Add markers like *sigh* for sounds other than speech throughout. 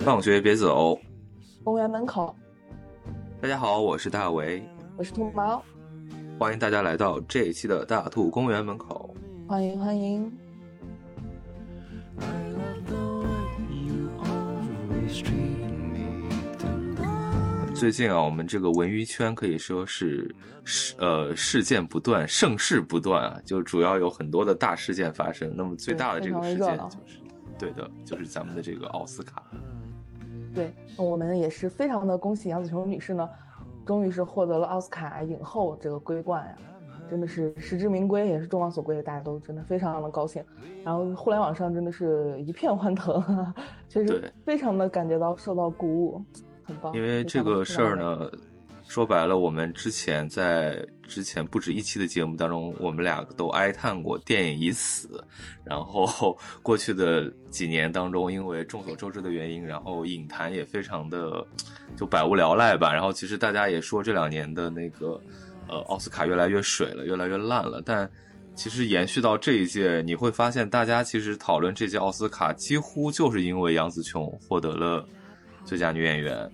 放学别走，公园门口。大家好，我是大为，我是兔毛，欢迎大家来到这一期的大兔公园门口。欢迎欢迎。最近啊，我们这个文娱圈可以说是事呃事件不断，盛事不断啊，就主要有很多的大事件发生。那么最大的这个事件就是，对的，就是咱们的这个奥斯卡。对，我们也是非常的恭喜杨紫琼女士呢，终于是获得了奥斯卡影后这个桂冠呀，真的是实至名归，也是众望所归，大家都真的非常的高兴。然后互联网上真的是一片欢腾，*laughs* 确实非常的感觉到受到鼓舞，很棒。因为这个事儿呢。说白了，我们之前在之前不止一期的节目当中，我们俩都哀叹过电影已死。然后过去的几年当中，因为众所周知的原因，然后影坛也非常的就百无聊赖吧。然后其实大家也说这两年的那个呃奥斯卡越来越水了，越来越烂了。但其实延续到这一届，你会发现大家其实讨论这届奥斯卡，几乎就是因为杨紫琼获得了最佳女演员。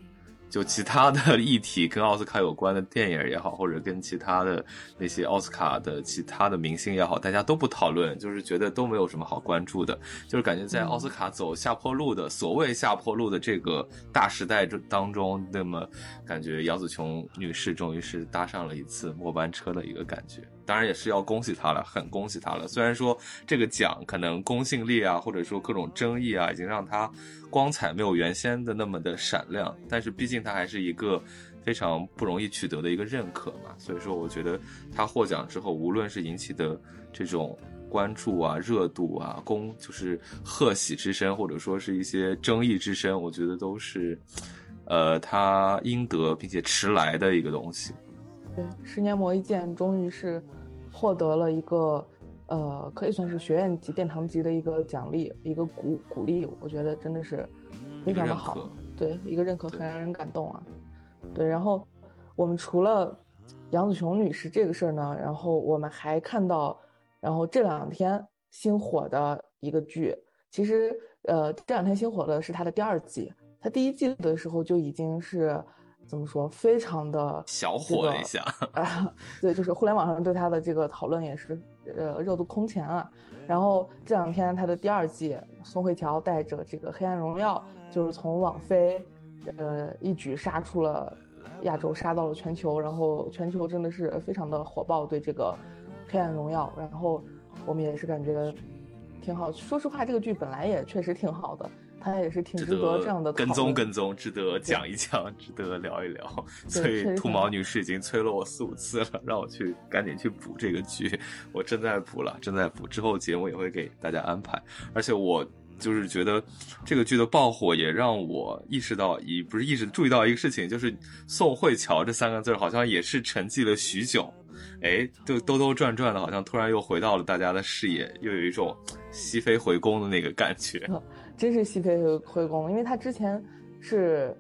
就其他的 *laughs* 议题跟奥斯卡有关的电影也好，或者跟其他的那些奥斯卡的其他的明星也好，大家都不讨论，就是觉得都没有什么好关注的，就是感觉在奥斯卡走下坡路的所谓下坡路的这个大时代中当中，那么感觉杨紫琼女士终于是搭上了一次末班车的一个感觉。当然也是要恭喜他了，很恭喜他了。虽然说这个奖可能公信力啊，或者说各种争议啊，已经让他光彩没有原先的那么的闪亮，但是毕竟他还是一个非常不容易取得的一个认可嘛。所以说，我觉得他获奖之后，无论是引起的这种关注啊、热度啊、公就是贺喜之声，或者说是一些争议之声，我觉得都是，呃，他应得并且迟来的一个东西。对，十年磨一剑，终于是获得了一个，呃，可以算是学院级、殿堂级的一个奖励，一个鼓鼓励。我觉得真的是非常的好，对，一个认可，很让人感动啊。对，然后我们除了杨紫琼女士这个事儿呢，然后我们还看到，然后这两天新火的一个剧，其实呃，这两天新火的是它的第二季，它第一季的时候就已经是。怎么说？非常的小火了一下 *laughs* 啊！对，就是互联网上对他的这个讨论也是，呃，热度空前啊。然后这两天他的第二季，宋慧乔带着这个《黑暗荣耀》，就是从网飞，呃，一举杀出了亚洲，杀到了全球。然后全球真的是非常的火爆，对这个《黑暗荣耀》。然后我们也是感觉挺好。说实话，这个剧本来也确实挺好的。他也是挺值得这样的跟踪跟踪，值得讲一讲，*laughs* 值得聊一聊。所以兔毛女士已经催了我四五次了，让我去赶紧去补这个剧。我正在补了，正在补，之后节目也会给大家安排。而且我就是觉得这个剧的爆火，也让我意识到，一不是意识注意到一个事情，就是宋慧乔这三个字好像也是沉寂了许久。哎，就兜兜转转的，好像突然又回到了大家的视野，又有一种西飞回宫的那个感觉。真是西飞回宫，因为她之前是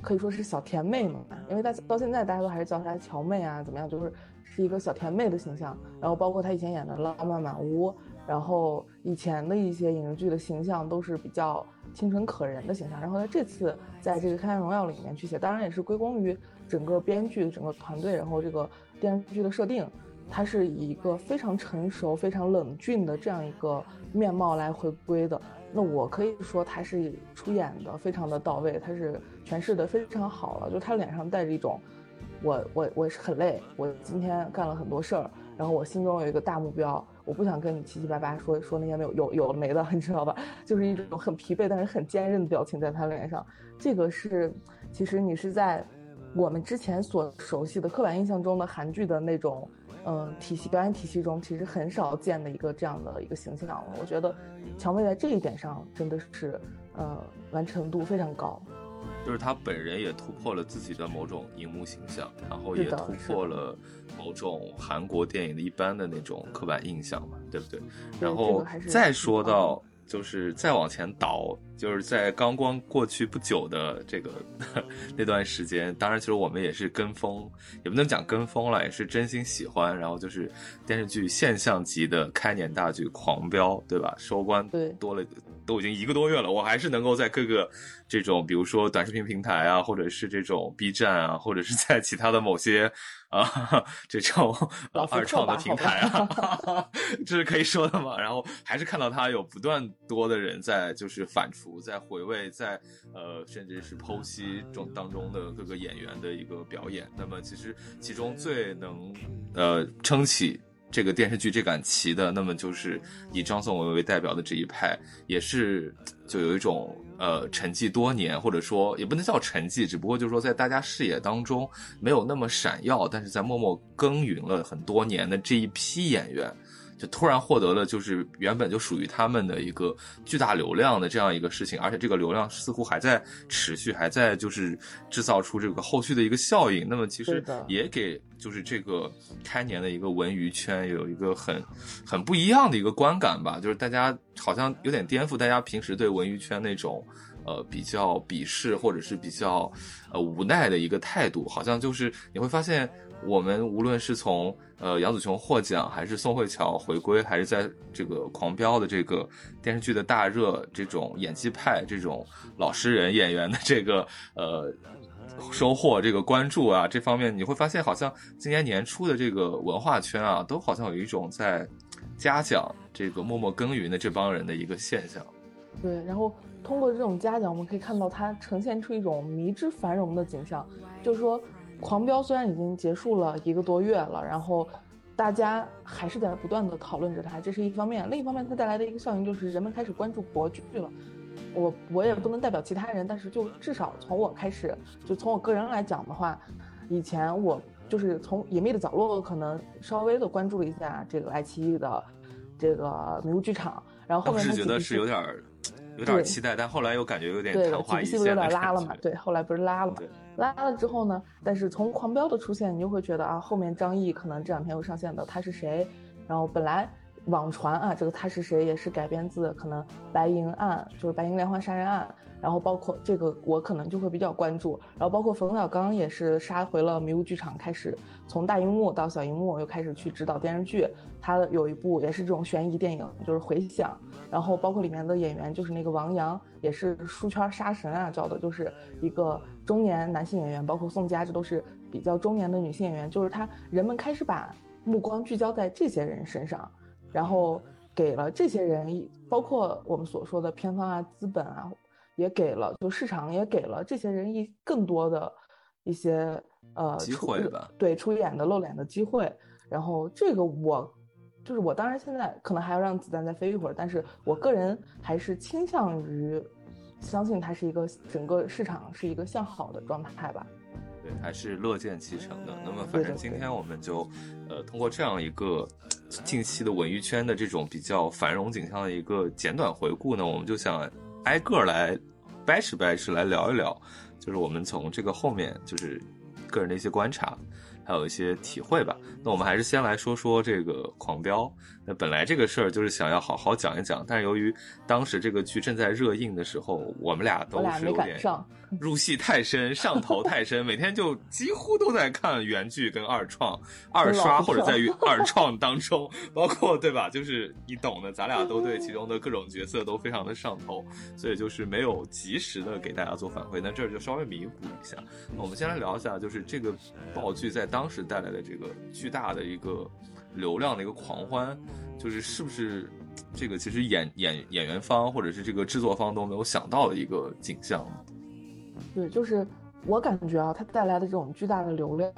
可以说是小甜妹嘛，因为大到现在大家都还是叫她乔妹啊，怎么样，就是是一个小甜妹的形象。然后包括她以前演的《浪漫满屋》，然后以前的一些影视剧的形象都是比较清纯可人的形象。然后她这次在这个《黑暗荣耀》里面去写，当然也是归功于整个编剧、整个团队，然后这个电视剧的设定，它是以一个非常成熟、非常冷峻的这样一个面貌来回归的。那我可以说他是出演的非常的到位，他是诠释的非常好了。就他脸上带着一种，我我我是很累，我今天干了很多事儿，然后我心中有一个大目标，我不想跟你七七八八说说那些没有有有没的，*laughs* 你知道吧？就是一种很疲惫但是很坚韧的表情在他脸上。这个是，其实你是在我们之前所熟悉的刻板印象中的韩剧的那种。嗯，体系表演体系中其实很少见的一个这样的一个形象了。我觉得乔妹在这一点上真的是，呃，完成度非常高。就是他本人也突破了自己的某种荧幕形象，然后也突破了某种韩国电影的一般的那种刻板印象嘛，对不对？然后再说到，就是再往前倒就是在刚刚过去不久的这个 *laughs* 那段时间，当然其实我们也是跟风，也不能讲跟风了，也是真心喜欢。然后就是电视剧现象级的开年大剧《狂飙》，对吧？收官对多了，都已经一个多月了，我还是能够在各个这种，比如说短视频平台啊，或者是这种 B 站啊，或者是在其他的某些啊这种二创的平台啊，*laughs* 这是可以说的嘛？然后还是看到他有不断多的人在就是反在回味，在呃甚至是剖析中当中的各个演员的一个表演。那么其实其中最能呃撑起。这个电视剧这杆旗的，那么就是以张颂文为代表的这一派，也是就有一种呃沉寂多年，或者说也不能叫沉寂，只不过就是说在大家视野当中没有那么闪耀，但是在默默耕耘了很多年的这一批演员。就突然获得了就是原本就属于他们的一个巨大流量的这样一个事情，而且这个流量似乎还在持续，还在就是制造出这个后续的一个效应。那么其实也给就是这个开年的一个文娱圈有一个很很不一样的一个观感吧，就是大家好像有点颠覆大家平时对文娱圈那种呃比较鄙视或者是比较呃无奈的一个态度，好像就是你会发现我们无论是从呃，杨紫琼获奖，还是宋慧乔回归，还是在这个《狂飙》的这个电视剧的大热，这种演技派、这种老实人演员的这个呃收获、这个关注啊，这方面你会发现，好像今年年初的这个文化圈啊，都好像有一种在嘉奖这个默默耕耘的这帮人的一个现象。对，然后通过这种嘉奖，我们可以看到它呈现出一种迷之繁荣的景象，就是说。狂飙虽然已经结束了一个多月了，然后大家还是在不断的讨论着它，这是一方面。另一方面，它带来的一个效应就是人们开始关注国剧了。我我也不能代表其他人，但是就至少从我开始，就从我个人来讲的话，以前我就是从隐秘的角落可能稍微的关注了一下这个爱奇艺的这个迷雾剧场，然后后面是觉得是有点有点期待，但后来又感觉有点昙花一现有点拉了嘛？对，后来不是拉了嘛？拉了之后呢？但是从狂飙的出现，你就会觉得啊，后面张译可能这两天又上线的他是谁？然后本来网传啊，这个他是谁也是改编自可能白银案，就是白银连环杀人案。然后包括这个我可能就会比较关注。然后包括冯小刚也是杀回了迷雾剧场，开始从大荧幕到小荧幕又开始去指导电视剧。他有一部也是这种悬疑电影，就是回响。然后包括里面的演员，就是那个王阳，也是书圈杀神啊，叫的就是一个。中年男性演员，包括宋佳，这都是比较中年的女性演员。就是他，人们开始把目光聚焦在这些人身上，然后给了这些人，包括我们所说的片方啊、资本啊，也给了，就市场也给了这些人一更多的一些呃机会吧，对出演的露脸的机会。然后这个我就是我，当然现在可能还要让子弹再飞一会儿，但是我个人还是倾向于。相信它是一个整个市场是一个向好的状态吧，对，还是乐见其成的。那么，反正今天我们就，呃，通过这样一个近期的文娱圈的这种比较繁荣景象的一个简短回顾呢，我们就想挨个来掰扯掰扯来聊一聊，就是我们从这个后面就是个人的一些观察，还有一些体会吧。那我们还是先来说说这个狂飙。那本来这个事儿就是想要好好讲一讲，但是由于当时这个剧正在热映的时候，我们俩都是有点入戏太深、上头太深，每天就几乎都在看原剧跟二创、二刷或者在于 *laughs* 二创当中，包括对吧？就是你懂的，咱俩都对其中的各种角色都非常的上头，所以就是没有及时的给大家做反馈。那这儿就稍微弥补一下。我们先来聊一下，就是这个爆剧在当时带来的这个巨大的一个。流量的一个狂欢，就是是不是这个其实演演演员方或者是这个制作方都没有想到的一个景象。对，就是我感觉啊，它带来的这种巨大的流量，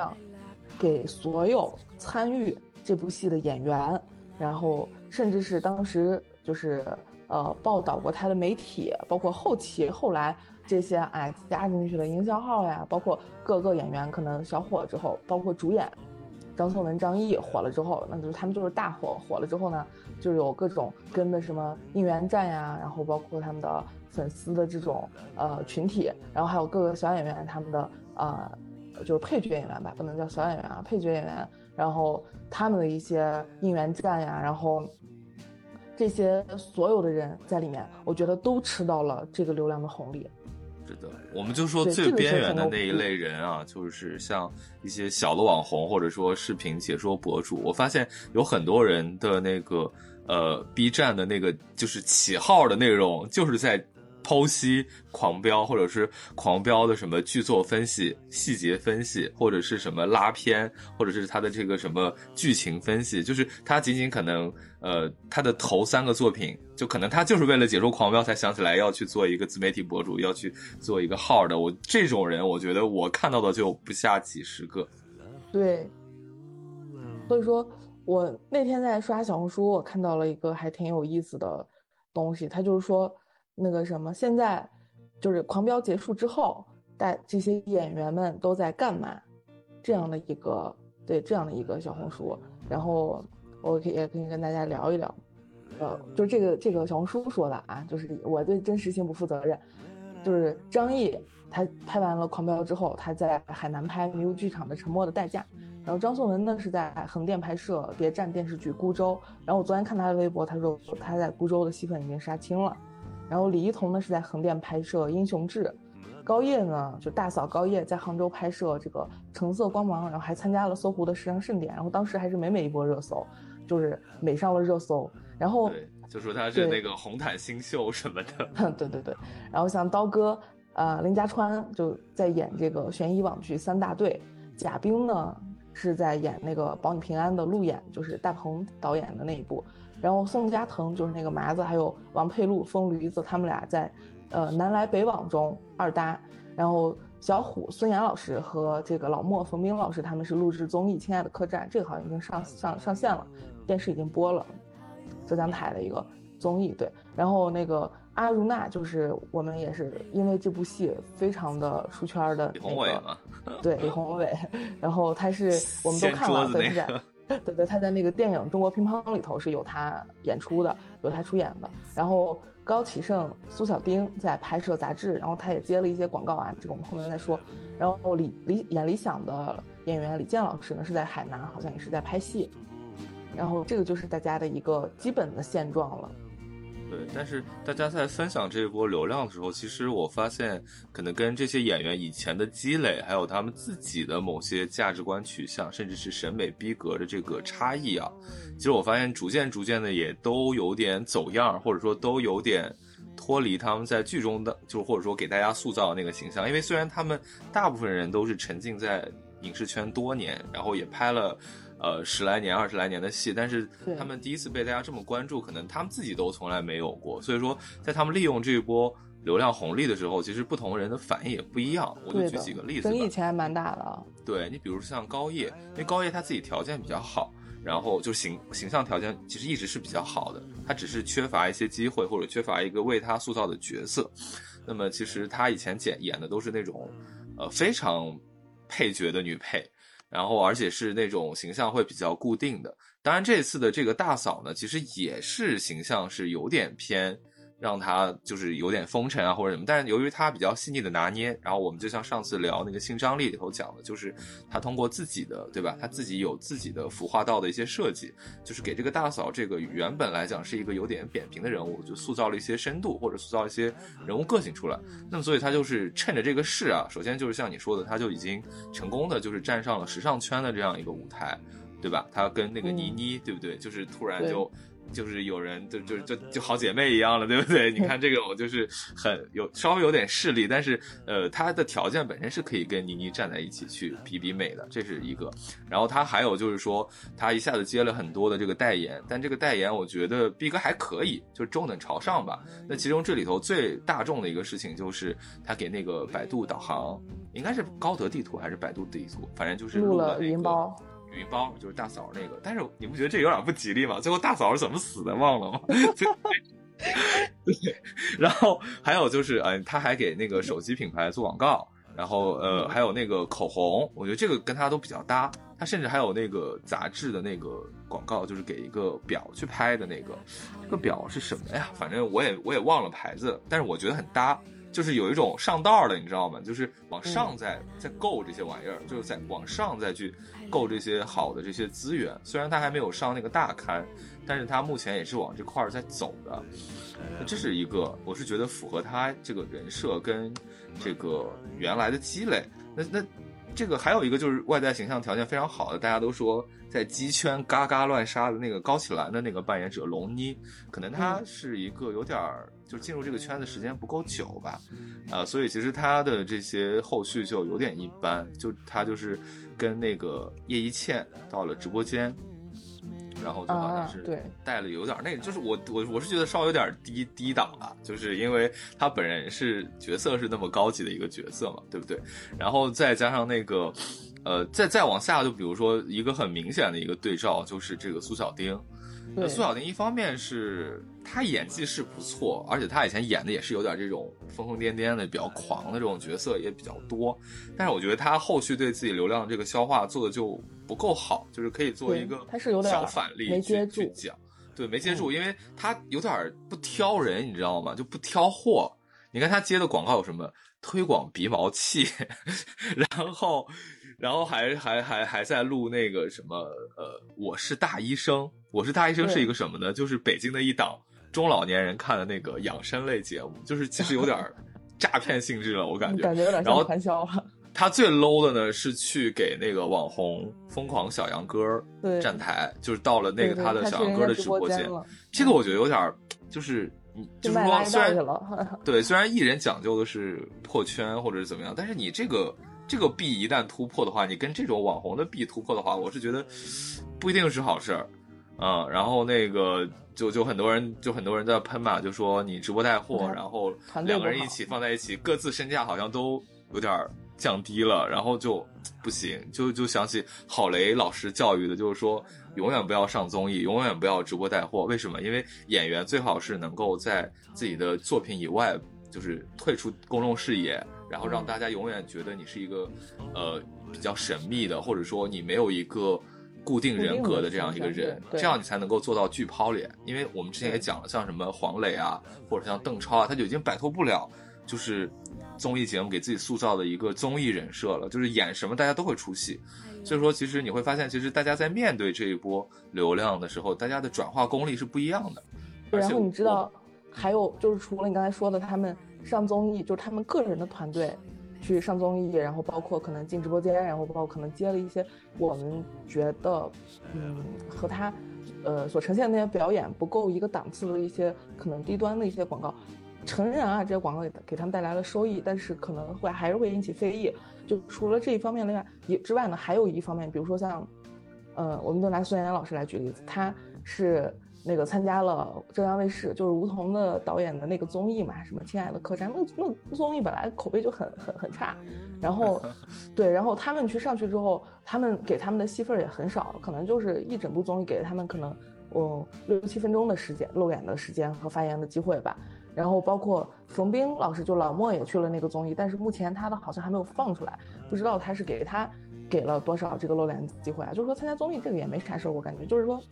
给所有参与这部戏的演员，然后甚至是当时就是呃报道过他的媒体，包括后期后来这些哎加进去的营销号呀，包括各个演员可能小火之后，包括主演。张颂文、张译火了之后，那就是他们就是大火。火了之后呢，就有各种跟的什么应援站呀，然后包括他们的粉丝的这种呃群体，然后还有各个小演员他们的呃就是配角演员吧，不能叫小演员啊，配角演员，然后他们的一些应援站呀，然后这些所有的人在里面，我觉得都吃到了这个流量的红利。是的，我们就说最边缘的那一类人啊，就是像一些小的网红或者说视频解说博主，我发现有很多人的那个呃 B 站的那个就是起号的内容，就是在。剖析狂飙，或者是狂飙的什么剧作分析、细节分析，或者是什么拉片，或者是他的这个什么剧情分析，就是他仅仅可能，呃，他的头三个作品，就可能他就是为了解说狂飙才想起来要去做一个自媒体博主，要去做一个号的。我这种人，我觉得我看到的就不下几十个。对，所以说我那天在刷小红书，我看到了一个还挺有意思的东西，他就是说。那个什么，现在就是狂飙结束之后，大这些演员们都在干嘛？这样的一个对这样的一个小红书，然后我可以也可以跟大家聊一聊。呃，就是这个这个小红书说的啊，就是我对真实性不负责任。就是张译他拍完了狂飙之后，他在海南拍迷雾剧场的《沉默的代价》，然后张颂文呢是在横店拍摄谍战电视剧《孤舟》，然后我昨天看他的微博，他说他在孤舟的戏份已经杀青了。然后李一桐呢是在横店拍摄《英雄志》，高叶呢就大嫂高叶在杭州拍摄这个《橙色光芒》，然后还参加了搜狐的时尚盛典，然后当时还是每每一波热搜，就是美上了热搜。然后就说他是那个红毯新秀什么的。*laughs* 对对对。然后像刀哥，呃，林家川就在演这个悬疑网剧《三大队》，贾冰呢是在演那个《保你平安》的路演，就是大鹏导演的那一部。然后宋佳腾就是那个麻子，还有王佩璐、疯驴子，他们俩在，呃，南来北往中二搭。然后小虎孙岩老师和这个老莫冯冰老师，他们是录制综艺《亲爱的客栈》，这个好像已经上上上线了，电视已经播了，浙江台的一个综艺。对，然后那个阿如娜就是我们也是因为这部戏非常的出圈的李宏伟嘛，对李宏伟，*laughs* 然后他是我们都看了，对对。对，他在那个电影《中国乒乓》里头是有他演出的，有他出演的。然后高启盛、苏小丁在拍摄杂志，然后他也接了一些广告啊，这个我们后面再说。然后李李演理想的演员李健老师呢是在海南，好像也是在拍戏。然后这个就是大家的一个基本的现状了。对，但是大家在分享这一波流量的时候，其实我发现可能跟这些演员以前的积累，还有他们自己的某些价值观取向，甚至是审美逼格的这个差异啊，其实我发现逐渐逐渐的也都有点走样，或者说都有点脱离他们在剧中的，就或者说给大家塑造的那个形象。因为虽然他们大部分人都是沉浸在影视圈多年，然后也拍了。呃，十来年、二十来年的戏，但是他们第一次被大家这么关注，可能他们自己都从来没有过。所以说，在他们利用这一波流量红利的时候，其实不同人的反应也不一样。我就举几个例子，争议其实还蛮大的。对你，比如像高叶，因为高叶他自己条件比较好，然后就形形象条件其实一直是比较好的，他只是缺乏一些机会或者缺乏一个为他塑造的角色。那么其实他以前演演的都是那种，呃，非常配角的女配。然后，而且是那种形象会比较固定的。当然，这次的这个大嫂呢，其实也是形象是有点偏。让他就是有点风尘啊或者什么，但是由于他比较细腻的拿捏，然后我们就像上次聊那个性张力里头讲的，就是他通过自己的对吧，他自己有自己的服化道的一些设计，就是给这个大嫂这个原本来讲是一个有点扁平的人物，就塑造了一些深度或者塑造一些人物个性出来。那么所以他就是趁着这个势啊，首先就是像你说的，他就已经成功的就是站上了时尚圈的这样一个舞台，对吧？他跟那个倪妮对不对？就是突然就。就是有人就就就就好姐妹一样了，对不对？你看这个，我就是很有稍微有点势力，但是呃，他的条件本身是可以跟倪妮站在一起去比比美的，这是一个。然后他还有就是说，他一下子接了很多的这个代言，但这个代言我觉得逼哥还可以，就是中等朝上吧。那其中这里头最大众的一个事情就是他给那个百度导航，应该是高德地图还是百度地图，反正就是录了语音有一包就是大嫂那个，但是你不觉得这有点不吉利吗？最后大嫂是怎么死的忘了吗？*laughs* *laughs* 对，然后还有就是，嗯，他还给那个手机品牌做广告，然后呃，还有那个口红，我觉得这个跟他都比较搭。他甚至还有那个杂志的那个广告，就是给一个表去拍的那个，这个表是什么呀？反正我也我也忘了牌子，但是我觉得很搭。就是有一种上道了，你知道吗？就是往上嗯在在够这些玩意儿，就是在往上再去够这些好的这些资源。虽然他还没有上那个大刊，但是他目前也是往这块儿在走的。这是一个，我是觉得符合他这个人设跟这个原来的积累。那那这个还有一个就是外在形象条件非常好的，大家都说在鸡圈嘎嘎乱杀的那个高启兰的那个扮演者龙妮，可能他是一个有点儿就进入这个圈子时间不够久吧，啊、所以其实他的这些后续就有点一般，就他就是跟那个叶一茜到了直播间。然后就好像是啊对带了有点那个，就是我我我是觉得稍微有点低低档了，就是因为他本人是角色是那么高级的一个角色嘛，对不对？然后再加上那个，呃，再再往下，就比如说一个很明显的一个对照，就是这个苏小丁。那苏小丁一方面是她演技是不错，而且她以前演的也是有点这种疯疯癫癫的、比较狂的这种角色也比较多，但是我觉得她后续对自己流量这个消化做的就不够好，就是可以做一个对他是有点小反例去没接住去讲，对，没接住，因为他有点不挑人，你知道吗？就不挑货。你看他接的广告有什么？推广鼻毛器，*laughs* 然后，然后还还还还在录那个什么呃，我是大医生，我是大医生是一个什么呢？就是北京的一档中老年人看的那个养生类节目，就是其实有点儿 *laughs* 诈骗性质了，我感觉。感觉有点然后像传销了。他最 low 的呢是去给那个网红疯狂小杨哥站台，就是到了那个他的小杨哥的直播间，了这个我觉得有点儿就是你就是说虽然。*laughs* 对，虽然艺人讲究的是破圈或者是怎么样，但是你这个这个币一旦突破的话，你跟这种网红的币突破的话，我是觉得不一定是好事儿。嗯，然后那个就就很多人就很多人在喷嘛，就说你直播带货，嗯然后两个人一起放在一起，各自身价好像都有点儿降低了，然后就 *tsk* 不行，就就想起郝雷老师教育的，就是说永远不要上综艺，永远不要直播带货。为什么？因为演员最好是能够在自己的作品以外，就是退出公众视野，然后让大家永远觉得你是一个呃比较神秘的，或者说你没有一个。固定人格的这样一个人，这样你才能够做到巨抛脸。因为我们之前也讲了，像什么黄磊啊，或者像邓超啊，他就已经摆脱不了就是综艺节目给自己塑造的一个综艺人设了，就是演什么大家都会出戏。所以说，其实你会发现，其实大家在面对这一波流量的时候，大家的转化功力是不一样的。然后你知道，还有就是除了你刚才说的，他们上综艺，就是他们个人的团队去上综艺，然后包括可能进直播间，然后包括可能接了一些我们觉得，嗯，和他，呃，所呈现的那些表演不够一个档次的一些可能低端的一些广告。承认啊，这些广告给给他们带来了收益，但是可能会还是会引起非议。就除了这一方面另外也之外呢，还有一方面，比如说像，呃，我们就拿孙岩老师来举例子，他是那个参加了浙江卫视，就是吴彤的导演的那个综艺嘛，什么《亲爱的客栈》，那那综艺本来口碑就很很很差，然后，*laughs* 对，然后他们去上去之后，他们给他们的戏份也很少，可能就是一整部综艺给了他们可能，嗯，六七分钟的时间露脸的时间和发言的机会吧。然后包括冯冰老师，就老莫也去了那个综艺，但是目前他的好像还没有放出来，不知道他是给他给了多少这个露脸机会啊？就是说参加综艺这个也没啥事儿，我感觉就是说，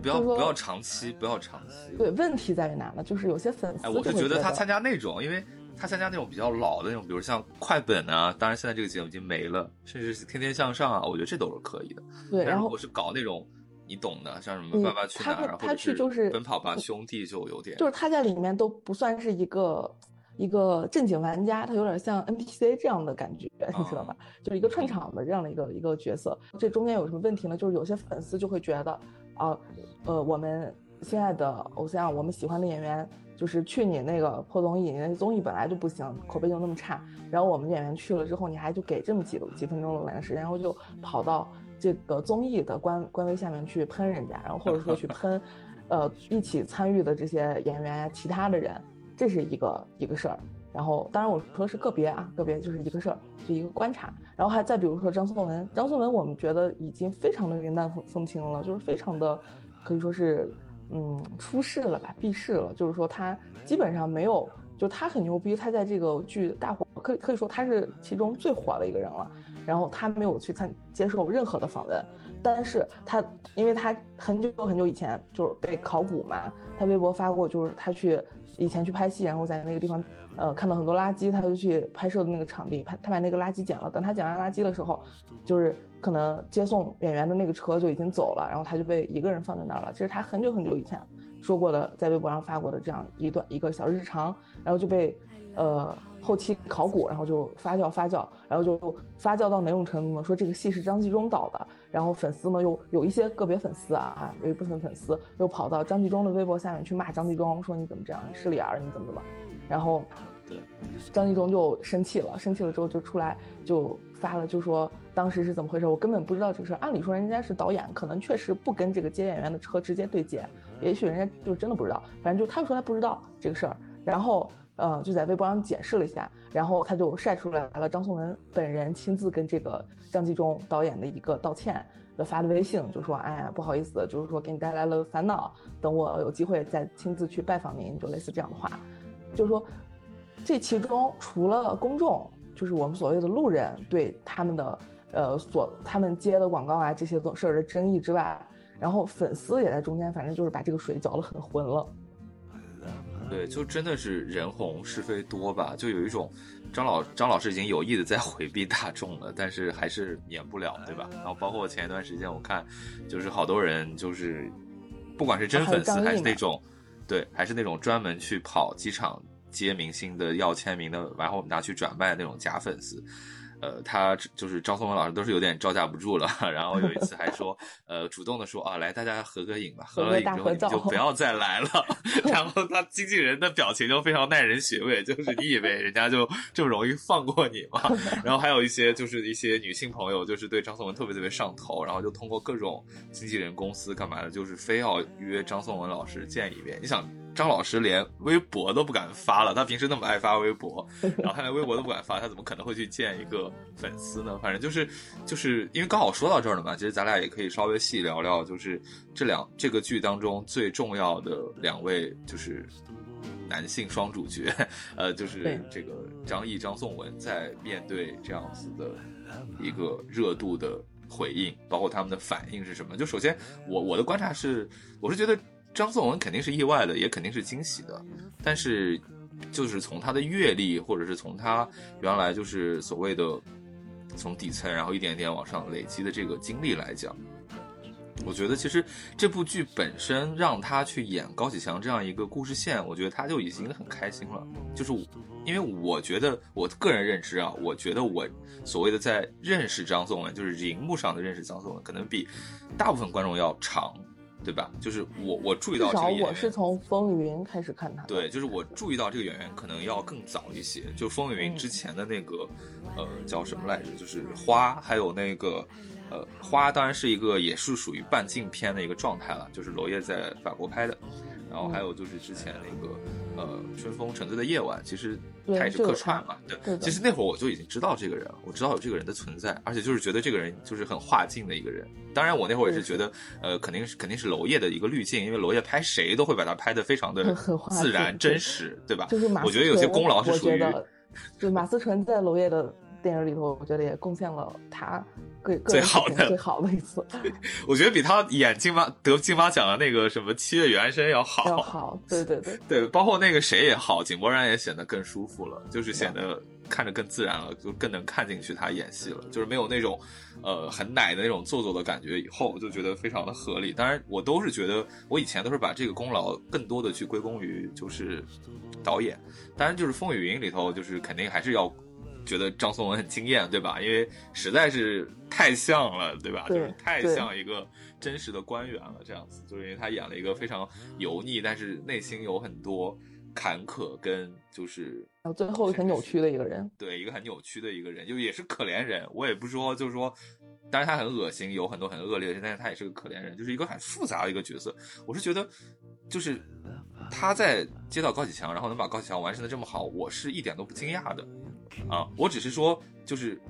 不要不要长期，不要长期。对，问题在于哪呢？就是有些粉丝哎，我是觉得他参加加那种，因为他参加那种比较老的那种，比如像快本啊，当然现在这个节目已经没了，甚至是天天向上啊，我觉得这都是可以的。对，然后我是搞那种你懂的，像什么嗯爸爸去哪儿，他去就是奔跑吧兄弟，就有点就是他在里面都不算是一个一个正经玩家，他有点像 NPC 这样的感觉，你知道吧？就是一个串场的这样的一个一个角色。这中间有什么问题呢？就是有些粉丝就会觉得，啊，呃，我们心爱的偶像，我们喜欢的演员，就是去你那个破综艺，你那综艺本来就不行，口碑就那么差，然后我们演员去了之后，你还就给这么几几分钟的时间，然后就跑到这个综艺的官官微下面去喷人家，然后或者说去 *laughs* 喷，呃，一起参与的这些演员呀，其他的人，这是一个一个事儿。然后，当然我说是个别啊，个别就是一个事儿，就一个观察。然后还再比如说张颂文，张颂文我们觉得已经非常的云淡风风轻了，就是非常的可以说是嗯出世了吧，避世了。就是说他基本上没有，就他很牛逼，他在这个剧大火，可以可以说他是其中最火的一个人了。然后他没有去参接受任何的访问，但是他因为他很久很久以前就是被考古嘛，他微博发过就是他去以前去拍戏，然后在那个地方呃看到很多垃圾，他就去拍摄的那个场地，拍他把那个垃圾捡了，等他捡完垃圾的时候，就是可能接送演员的那个车就已经走了，然后他就被一个人放在那儿了，这是他很久很久以前说过的，在微博上发过的这样一段一个小日常，然后就被呃。后期考古，然后就发酵发酵，然后就发酵到哪种程度呢？说这个戏是张纪中导的，然后粉丝呢又有一些个别粉丝啊，有一部分粉丝又跑到张纪中的微博下面去骂张纪中，说你怎么这样，你是李儿，你怎么怎么？然后，对，张纪中就生气了，生气了之后就出来就发了，就说当时是怎么回事？我根本不知道这个事儿。按理说人家是导演，可能确实不跟这个接演员的车直接对接，也许人家就真的不知道。反正就他说他不知道这个事儿，然后。呃，就在微博上解释了一下，然后他就晒出来了张颂文本人亲自跟这个张纪中导演的一个道歉的发的微信，就说哎不好意思，就是说给你带来了烦恼，等我有机会再亲自去拜访您，就类似这样的话，就是说这其中除了公众，就是我们所谓的路人对他们的呃所他们接的广告啊这些事儿的争议之外，然后粉丝也在中间，反正就是把这个水搅得很浑了。对，就真的是人红是非多吧，就有一种张老张老师已经有意的在回避大众了，但是还是免不了，对吧？然后包括前一段时间我看，就是好多人就是，不管是真粉丝还是那种，对，还是那种专门去跑机场接明星的要签名的，然后拿去转卖那种假粉丝。呃，他就是张颂文老师，都是有点招架不住了。*laughs* 然后有一次还说，*laughs* 呃，主动的说啊，来大家合个影吧，合了影之后你就不要再来了。*laughs* 然后他经纪人的表情就非常耐人寻味，就是你以为人家就这么容易放过你吗？然后还有一些就是一些女性朋友，就是对张颂文特别特别上头，然后就通过各种经纪人公司干嘛的，就是非要约张颂文老师见一面。你想。张老师连微博都不敢发了，他平时那么爱发微博，然后他连微博都不敢发，他怎么可能会去见一个粉丝呢？反正就是，就是因为刚好说到这儿了嘛，其实咱俩也可以稍微细聊聊，就是这两这个剧当中最重要的两位就是男性双主角，呃，就是这个张译、张颂文在面对这样子的一个热度的回应，包括他们的反应是什么？就首先，我我的观察是，我是觉得。张颂文肯定是意外的，也肯定是惊喜的，但是，就是从他的阅历，或者是从他原来就是所谓的从底层，然后一点一点往上累积的这个经历来讲，我觉得其实这部剧本身让他去演高启强这样一个故事线，我觉得他就已经很开心了。就是因为我觉得我个人认知啊，我觉得我所谓的在认识张颂文，就是荧幕上的认识张颂文，可能比大部分观众要长。对吧？就是我，我注意到这个演员，我是从《风雨云》开始看他。对，就是我注意到这个演员可能要更早一些，就《风雨云》之前的那个，呃，叫什么来着？就是花，还有那个，呃，花当然是一个也是属于半镜片的一个状态了，就是娄烨在法国拍的。然后还有就是之前那个，呃，春风沉醉的夜晚，其实他也是客串嘛。对，其实那会儿我就已经知道这个人，我知道有这个人的存在，而且就是觉得这个人就是很画境的一个人。当然，我那会儿也是觉得，呃，肯定是肯定是娄烨的一个滤镜，因为娄烨拍谁都会把他拍的非常的自然真实，对吧？*laughs* 就是马我觉得有些功劳是属于，就马思纯在娄烨的。电影里头，我觉得也贡献了他个最好的最好的一次。*laughs* 我觉得比他演金马得金马奖的那个什么七月与安生要好。要好，对对对 *laughs* 对，包括那个谁也好，井柏然也显得更舒服了，就是显得看着更自然了，就更能看进去他演戏了，就是没有那种呃很奶的那种做作的感觉。以后就觉得非常的合理。当然，我都是觉得我以前都是把这个功劳更多的去归功于就是导演。当然，就是《风雨云》里头，就是肯定还是要。觉得张颂文很惊艳，对吧？因为实在是太像了，对吧？就是太像一个真实的官员了，这样子。就是因为他演了一个非常油腻，但是内心有很多坎坷，跟就是最后很扭曲的一个人。对，一个很扭曲的一个人，就也是可怜人。我也不说，就是说，当然他很恶心，有很多很恶劣的事，但是他也是个可怜人，就是一个很复杂的一个角色。我是觉得，就是他在接到高启强，然后能把高启强完成的这么好，我是一点都不惊讶的。啊，我只是说，就是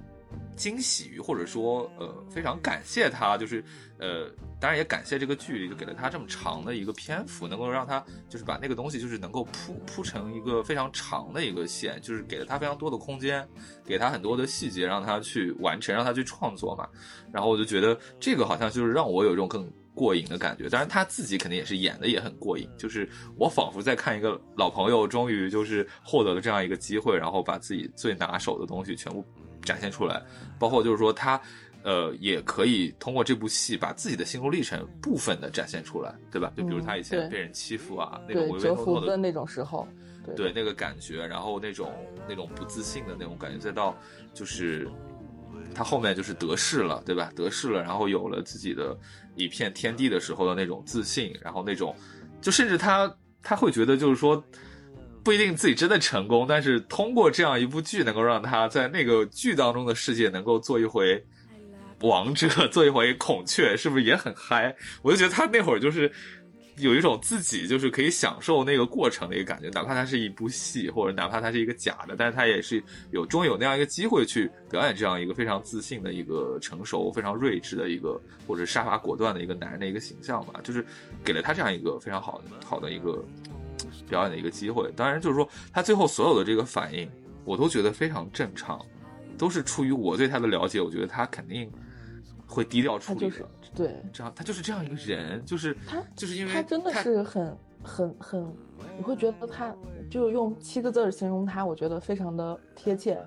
惊喜于，或者说呃非常感谢他，就是呃当然也感谢这个剧就给了他这么长的一个篇幅，能够让他就是把那个东西就是能够铺铺成一个非常长的一个线，就是给了他非常多的空间，给他很多的细节让他去完成，让他去创作嘛。然后我就觉得这个好像就是让我有一种更过瘾的感觉，当然他自己肯定也是演的也很过瘾，就是我仿佛在看一个老朋友终于就是获得了这样一个机会，然后把自己最拿手的东西全部。展现出来，包括就是说他，呃，也可以通过这部戏把自己的心路历程部分的展现出来，对吧？就比如他以前被人欺负啊，那种唯唯诺诺的那种时候，对那个感觉，然后那种那种不自信的那种感觉，再到就是他后面就是得势了，对吧？得势了，然后有了自己的一片天地的时候的那种自信，然后那种就甚至他他会觉得就是说。不一定自己真的成功，但是通过这样一部剧，能够让他在那个剧当中的世界能够做一回王者，做一回孔雀，是不是也很嗨？我就觉得他那会儿就是有一种自己就是可以享受那个过程的一个感觉，哪怕它是一部戏，或者哪怕它是一个假的，但是他也是有终于有那样一个机会去表演这样一个非常自信的一个成熟、非常睿智的一个或者杀伐果断的一个男人的一个形象吧，就是给了他这样一个非常好的好的一个。表演的一个机会，当然就是说他最后所有的这个反应，我都觉得非常正常，都是出于我对他的了解，我觉得他肯定会低调处理的。对，这样他就是这样一个人，就是他就是因为他真的是很很很，你会觉得他就用七个字形容他，我觉得非常的贴切，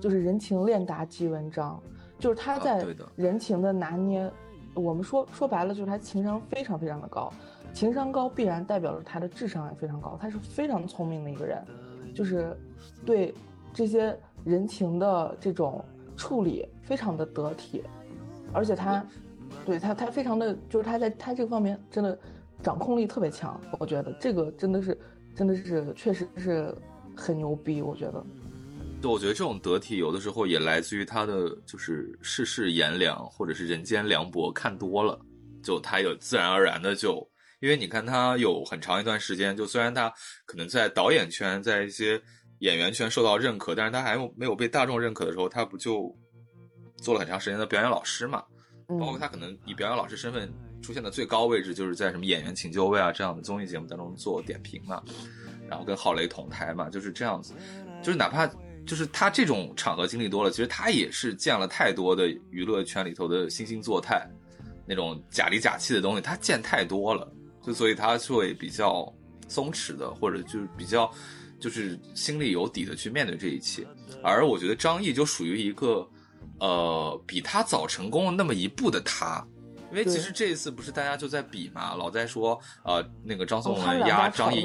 就是人情练达即文章，就是他在人情的拿捏，我们说说白了就是他情商非常非常的高。情商高必然代表着他的智商也非常高，他是非常聪明的一个人，就是对这些人情的这种处理非常的得体，而且他对他他非常的就是他在他这个方面真的掌控力特别强，我觉得这个真的是真的是确实是很牛逼，我觉得。就，我觉得这种得体有的时候也来自于他的就是世事炎凉或者是人间凉薄看多了，就他有自然而然的就。因为你看他有很长一段时间，就虽然他可能在导演圈、在一些演员圈受到认可，但是他还没有被大众认可的时候，他不就做了很长时间的表演老师嘛？包括他可能以表演老师身份出现的最高位置，就是在什么演员请就位啊这样的综艺节目当中做点评嘛，然后跟郝蕾同台嘛，就是这样子。就是哪怕就是他这种场合经历多了，其实他也是见了太多的娱乐圈里头的惺惺作态，那种假里假气的东西，他见太多了。就所以他会比较松弛的，或者就是比较就是心里有底的去面对这一切，而我觉得张译就属于一个呃比他早成功了那么一步的他，因为其实这一次不是大家就在比嘛，老在说呃那个张颂文压张译一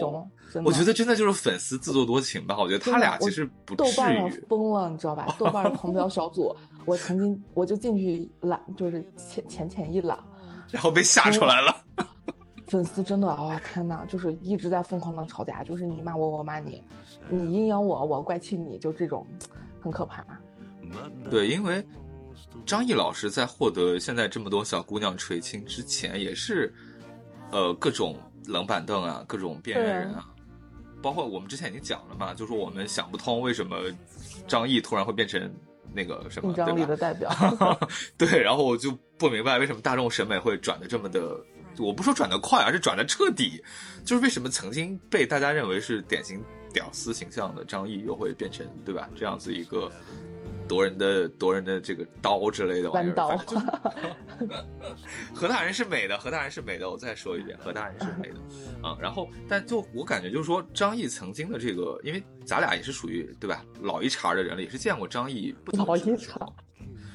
头，我觉得真的就是粉丝自作多情吧，我觉得他俩其实不至于疯了，你知道吧？豆瓣的狂飙小组，我曾经我就进去揽，就是浅浅浅一揽，*laughs* 然后被吓出来了。*laughs* 粉丝真的啊，天哪，就是一直在疯狂的吵架，就是你骂我，我骂你，你阴阳我，我怪气你，就这种，很可怕。对，因为张译老师在获得现在这么多小姑娘垂青之前，也是，呃，各种冷板凳啊，各种边缘人啊，包括我们之前已经讲了嘛，就说我们想不通为什么张译突然会变成那个什么，张力的代表。*laughs* 对，然后我就不明白为什么大众审美会转的这么的。我不说转的快，而是转的彻底。就是为什么曾经被大家认为是典型屌丝形象的张译，又会变成对吧？这样子一个夺人的夺人的这个刀之类的玩意儿。何 *laughs* 大人是美的，何大人是美的。我再说一遍，何大人是美的 *laughs* 啊。然后，但就我感觉，就是说张译曾经的这个，因为咱俩也是属于对吧老一茬的人了，也是见过张译不老一茬。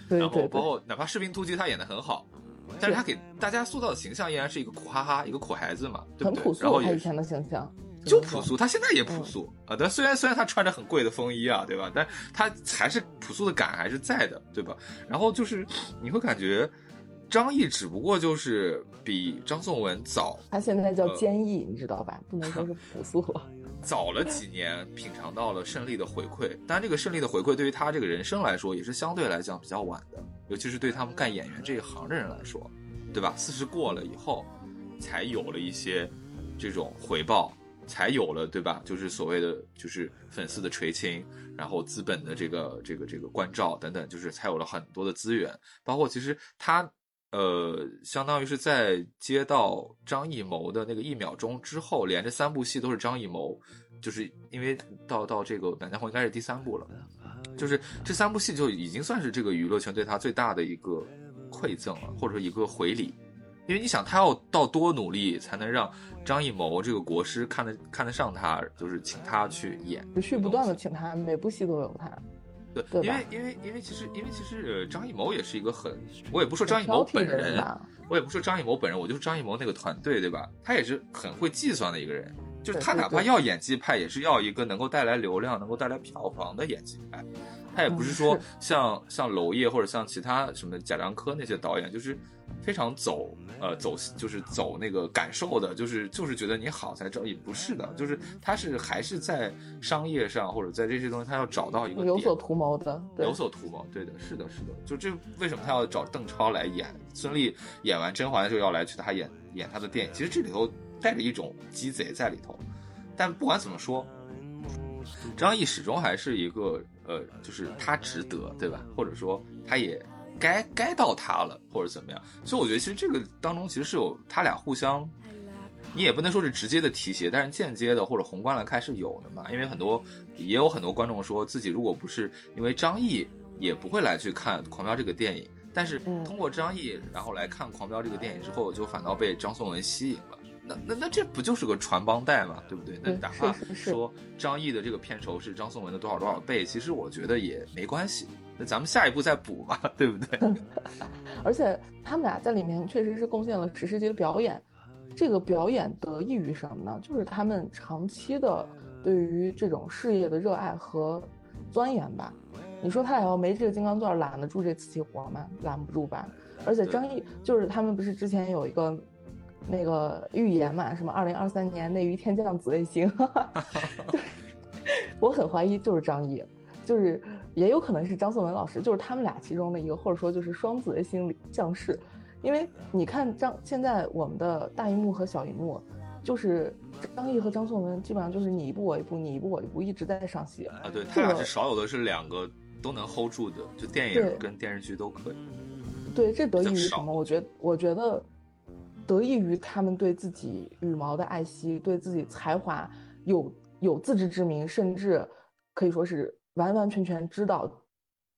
然后包括哪怕士兵突击，他演的很好。但是他给大家塑造的形象依然是一个苦哈哈、一个苦孩子嘛，对不对？然后他以前的形象就朴素，他现在也朴素啊。但虽然虽然他穿着很贵的风衣啊，对吧？但他还是朴素的感还是在的，对吧？然后就是你会感觉张译只不过就是比张颂文早，他现在叫坚毅，你知道吧？不能说是朴素。*laughs* 早了几年品尝到了胜利的回馈，当然这个胜利的回馈对于他这个人生来说也是相对来讲比较晚的，尤其是对他们干演员这一行的人来说，对吧？四十过了以后，才有了一些这种回报，才有了对吧？就是所谓的就是粉丝的垂青，然后资本的这个这个这个关照等等，就是才有了很多的资源。包括其实他呃，相当于是在接到张艺谋的那个一秒钟之后，连着三部戏都是张艺谋，就是因为到到这个《满江红》应该是第三部了，就是这三部戏就已经算是这个娱乐圈对他最大的一个馈赠了，或者说一个回礼。因为你想，他要到多努力才能让张艺谋这个国师看得看得上他，就是请他去演，持续不断的请他，每部戏都有他。对，对因为因为因为其实因为其实呃，张艺谋也是一个很，我也不说张艺谋本人，我也不说张艺谋本人，我就是张艺谋那个团队，对吧？他也是很会计算的一个人，就是他哪怕要演技派，也是要一个能够带来流量、能够带来票房的演技派，他也不是说像像娄烨或者像其他什么贾樟柯那些导演，就是非常走。呃，走就是走那个感受的，就是就是觉得你好才找，也不是的，就是他是还是在商业上或者在这些东西，他要找到一个有所图谋的，有所图谋，对的，是的，是的，就这为什么他要找邓超来演？孙俪演完甄嬛就要来去他演演他的电影，其实这里头带着一种鸡贼在里头。但不管怎么说，张译始终还是一个呃，就是他值得，对吧？或者说他也。该该到他了，或者怎么样，所以我觉得其实这个当中其实是有他俩互相，你也不能说是直接的提携，但是间接的或者宏观来看是有的嘛。因为很多也有很多观众说自己如果不是因为张译，也不会来去看《狂飙》这个电影，但是通过张译然后来看《狂飙》这个电影之后，就反倒被张颂文吸引了。那那那这不就是个传帮带嘛，对不对？那哪怕说张译的这个片酬是张颂文的多少多少倍，其实我觉得也没关系。那咱们下一步再补嘛，*laughs* 对不对？*laughs* 而且他们俩在里面确实是贡献了史诗级的表演，这个表演得益于什么呢？就是他们长期的对于这种事业的热爱和钻研吧。你说他俩要没这个金刚钻，揽得住这瓷器活吗？揽不住吧。而且张译就是他们不是之前有一个那个预言嘛，什么二零二三年内娱天降紫微星，*laughs* 我很怀疑就是张译，就是。也有可能是张颂文老师，就是他们俩其中的一个，或者说就是双子的心理降世。因为你看张现在我们的大荧幕和小荧幕，就是张译和张颂文基本上就是你一步我一步，你一步我一步，一直在上戏啊。对他俩是少有的是两个都能 hold 住的，就电影跟电视剧都可以。对，这得益于什么？我觉得我觉得得益于他们对自己羽毛的爱惜，对自己才华有有自知之明，甚至可以说是。完完全全知道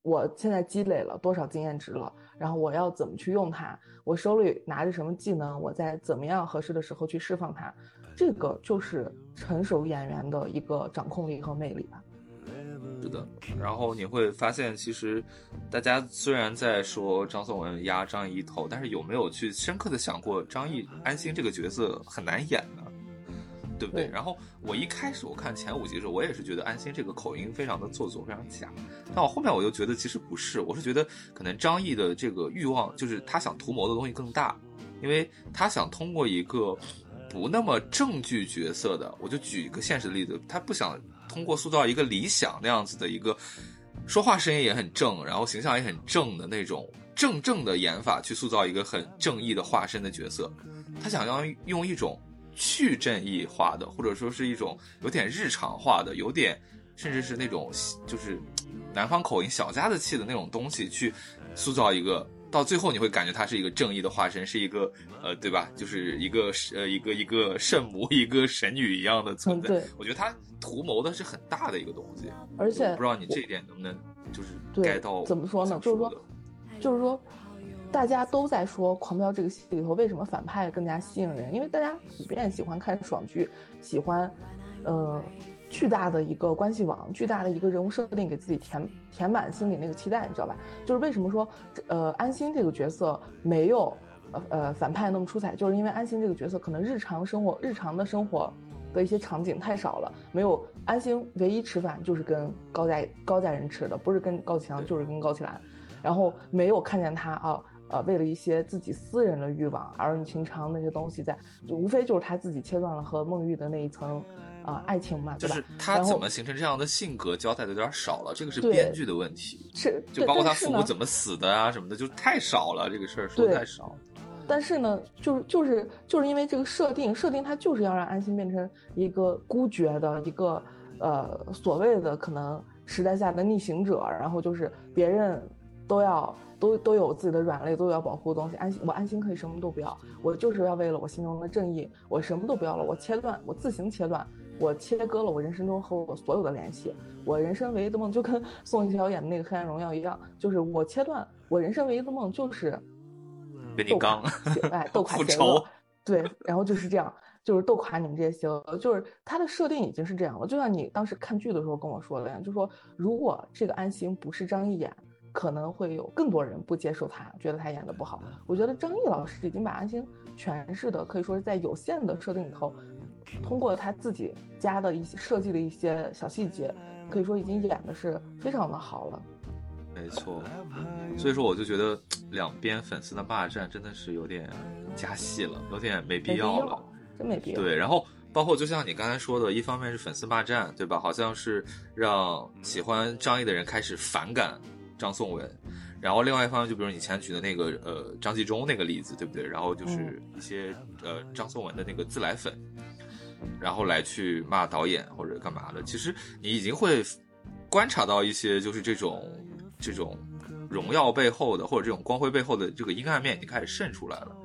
我现在积累了多少经验值了，然后我要怎么去用它，我手里拿着什么技能，我在怎么样合适的时候去释放它，这个就是成熟演员的一个掌控力和魅力吧。是的，然后你会发现，其实大家虽然在说张颂文压张译一头，但是有没有去深刻的想过，张译安心这个角色很难演呢？对不对？然后我一开始我看前五集的时候，我也是觉得安心这个口音非常的做作，非常假。但我后面我就觉得其实不是，我是觉得可能张译的这个欲望就是他想图谋的东西更大，因为他想通过一个不那么正剧角色的，我就举一个现实的例子，他不想通过塑造一个理想那样子的一个说话声音也很正，然后形象也很正的那种正正的演法去塑造一个很正义的化身的角色，他想要用一种。去正义化的，或者说是一种有点日常化的，有点甚至是那种就是南方口音小家子气的那种东西，去塑造一个，到最后你会感觉他是一个正义的化身，是一个呃，对吧？就是一个呃一个一个圣母，一个神女一样的存在。我觉得他图谋的是很大的一个东西，而且不知道你这一点能不能就是 get 到怎么说呢？就是说，就是说。大家都在说《狂飙》这个戏里头为什么反派更加吸引人？因为大家普遍喜欢看爽剧，喜欢，呃，巨大的一个关系网，巨大的一个人物设定，给自己填填满心里那个期待，你知道吧？就是为什么说，呃，安心这个角色没有，呃呃，反派那么出彩，就是因为安心这个角色可能日常生活、日常的生活的一些场景太少了，没有安心唯一吃饭就是跟高家高家人吃的，不是跟高启强就是跟高启兰，然后没有看见他啊。呃，为了一些自己私人的欲望，儿女情长那些东西，在就无非就是他自己切断了和孟玉的那一层，啊，爱情嘛，就是他怎么形成这样的性格，交代的有点少了，这个是编剧的问题。是，就包括他父母怎么死的啊什么的，就太少了，这个事儿说太少。但是呢，就是就是就是因为这个设定，设定它就是要让安心变成一个孤绝的一个呃所谓的可能时代下的逆行者，然后就是别人都要都都有自己的软肋，都要保护的东西。安心，我安心可以什么都不要，我就是要为了我心中的正义，我什么都不要了，我切断，我自行切断，我切割了我人生中和我所有的联系。我人生唯一的梦就跟 *laughs* 宋慧乔演的那个《黑暗荣耀》一样，就是我切断我人生唯一的梦就是跟你刚，哎，斗 *laughs* 垮邪恶，对，然后就是这样，就是斗垮你们这些邪恶，就是他的设定已经是这样了。就像你当时看剧的时候跟我说的呀，就说如果这个安心不是张译演，可能会有更多人不接受他，觉得他演的不好。我觉得张译老师已经把安心诠释的可以说是在有限的设定里头，通过他自己加的一些设计的一些小细节。可以说已经演的是非常的好了，没错，所以说我就觉得两边粉丝的霸占真的是有点加戏了，有点没必要了，真没必要。对，然后包括就像你刚才说的，一方面是粉丝霸占，对吧？好像是让喜欢张译的人开始反感张颂文，然后另外一方面就比如你前举的那个呃张纪中那个例子，对不对？然后就是一些呃张颂文的那个自来粉。然后来去骂导演或者干嘛的，其实你已经会观察到一些，就是这种这种荣耀背后的或者这种光辉背后的这个阴暗面已经开始渗出来了，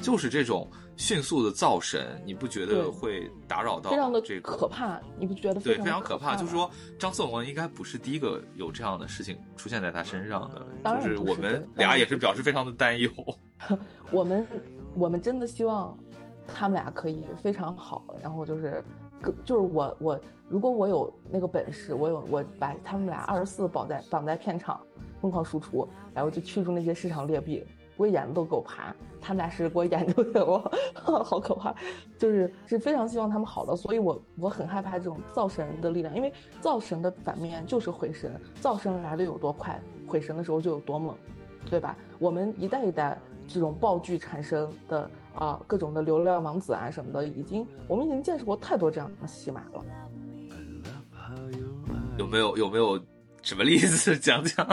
就是这种迅速的造神，你不觉得会打扰到这个可怕？你不觉得对非常可怕？就是说张颂文应该不是第一个有这样的事情出现在他身上的，就是我们俩也是表示非常的担忧。*laughs* 我们我们真的希望。他们俩可以非常好，然后就是，就是我我如果我有那个本事，我有我把他们俩二十四绑在绑在片场，疯狂输出，然后就驱逐那些市场劣币，我眼子都够爬。他们俩是给我研究的，*laughs* 我好可怕，就是是非常希望他们好的，所以我我很害怕这种造神的力量，因为造神的反面就是毁神，造神来的有多快，毁神的时候就有多猛，对吧？我们一代一代这种爆剧产生的。啊，各种的流量王子啊什么的，已经我们已经见识过太多这样的戏码了。有没有有没有什么例子讲讲？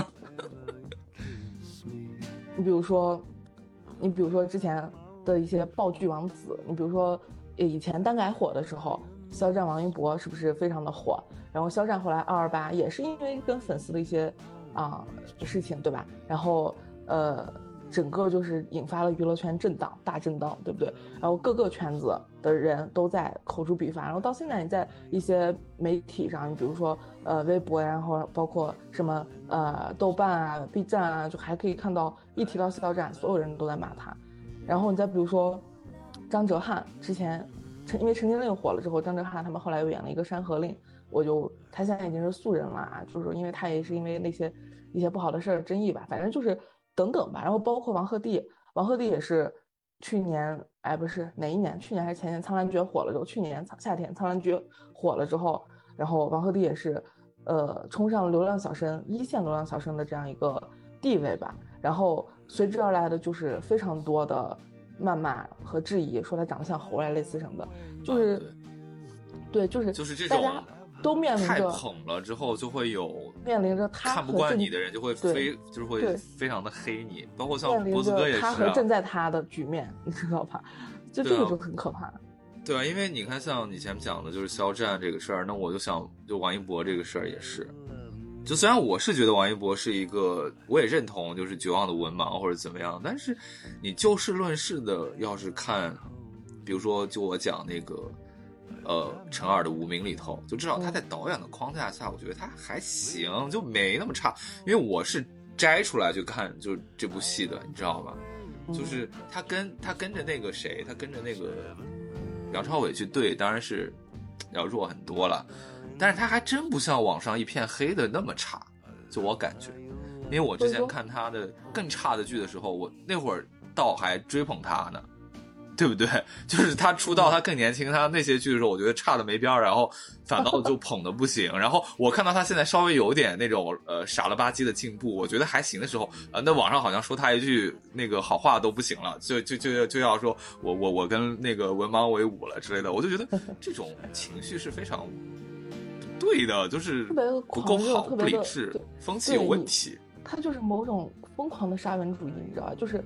你比如说，你比如说之前的一些爆剧王子，你比如说以前单改火的时候，肖战、王一博是不是非常的火？然后肖战后来二二八也是因为跟粉丝的一些啊事情，对吧？然后呃。整个就是引发了娱乐圈震荡，大震荡，对不对？然后各个圈子的人都在口诛笔伐，然后到现在你在一些媒体上，你比如说呃微博，然后包括什么呃豆瓣啊、B 站啊，就还可以看到一提到肖战，所有人都在骂他。然后你再比如说张哲瀚之前，陈因为《陈情令》火了之后，张哲瀚他们后来又演了一个《山河令》，我就他现在已经是素人了啊，就是因为他也是因为那些一些不好的事儿争议吧，反正就是。等等吧，然后包括王鹤棣，王鹤棣也是去年，哎，不是哪一年？去年还是前年？《苍兰诀》火了之后，去年夏天《苍兰诀》火了之后，然后王鹤棣也是，呃，冲上流量小生一线流量小生的这样一个地位吧。然后随之而来的就是非常多的谩骂和质疑，说他长得像猴啊，类似什么的，就是，对，就是就是这种。都面临着太捧了之后，就会有面临着他看不惯你的人就会非就是会非常的黑你，包括像波子哥也是啊他和正在他的局面，你知道吧？就这个就很可怕。对啊，因为你看，像你前面讲的就是肖战这个事儿，那我就想，就王一博这个事儿也是。就虽然我是觉得王一博是一个，我也认同就是绝望的文盲或者怎么样，但是你就事论事的，要是看，比如说就我讲那个。呃，陈二的无名里头，就至少他在导演的框架下，我觉得他还行，就没那么差。因为我是摘出来去看就是这部戏的，你知道吗？就是他跟他跟着那个谁，他跟着那个梁朝伟去对，当然是要弱很多了。但是他还真不像网上一片黑的那么差，就我感觉。因为我之前看他的更差的剧的时候，我那会儿倒还追捧他呢。对不对？就是他出道，他更年轻，他那些剧的时候，我觉得差的没边儿，然后反倒就捧的不行。然后我看到他现在稍微有点那种呃傻了吧唧的进步，我觉得还行的时候，呃，那网上好像说他一句那个好话都不行了，就就就就要说我我我跟那个文盲为伍了之类的，我就觉得 *laughs* 这种情绪是非常不对的，就是不够好，不理智，风气有问题。他就是某种疯狂的沙文主义，你知道吧？就是。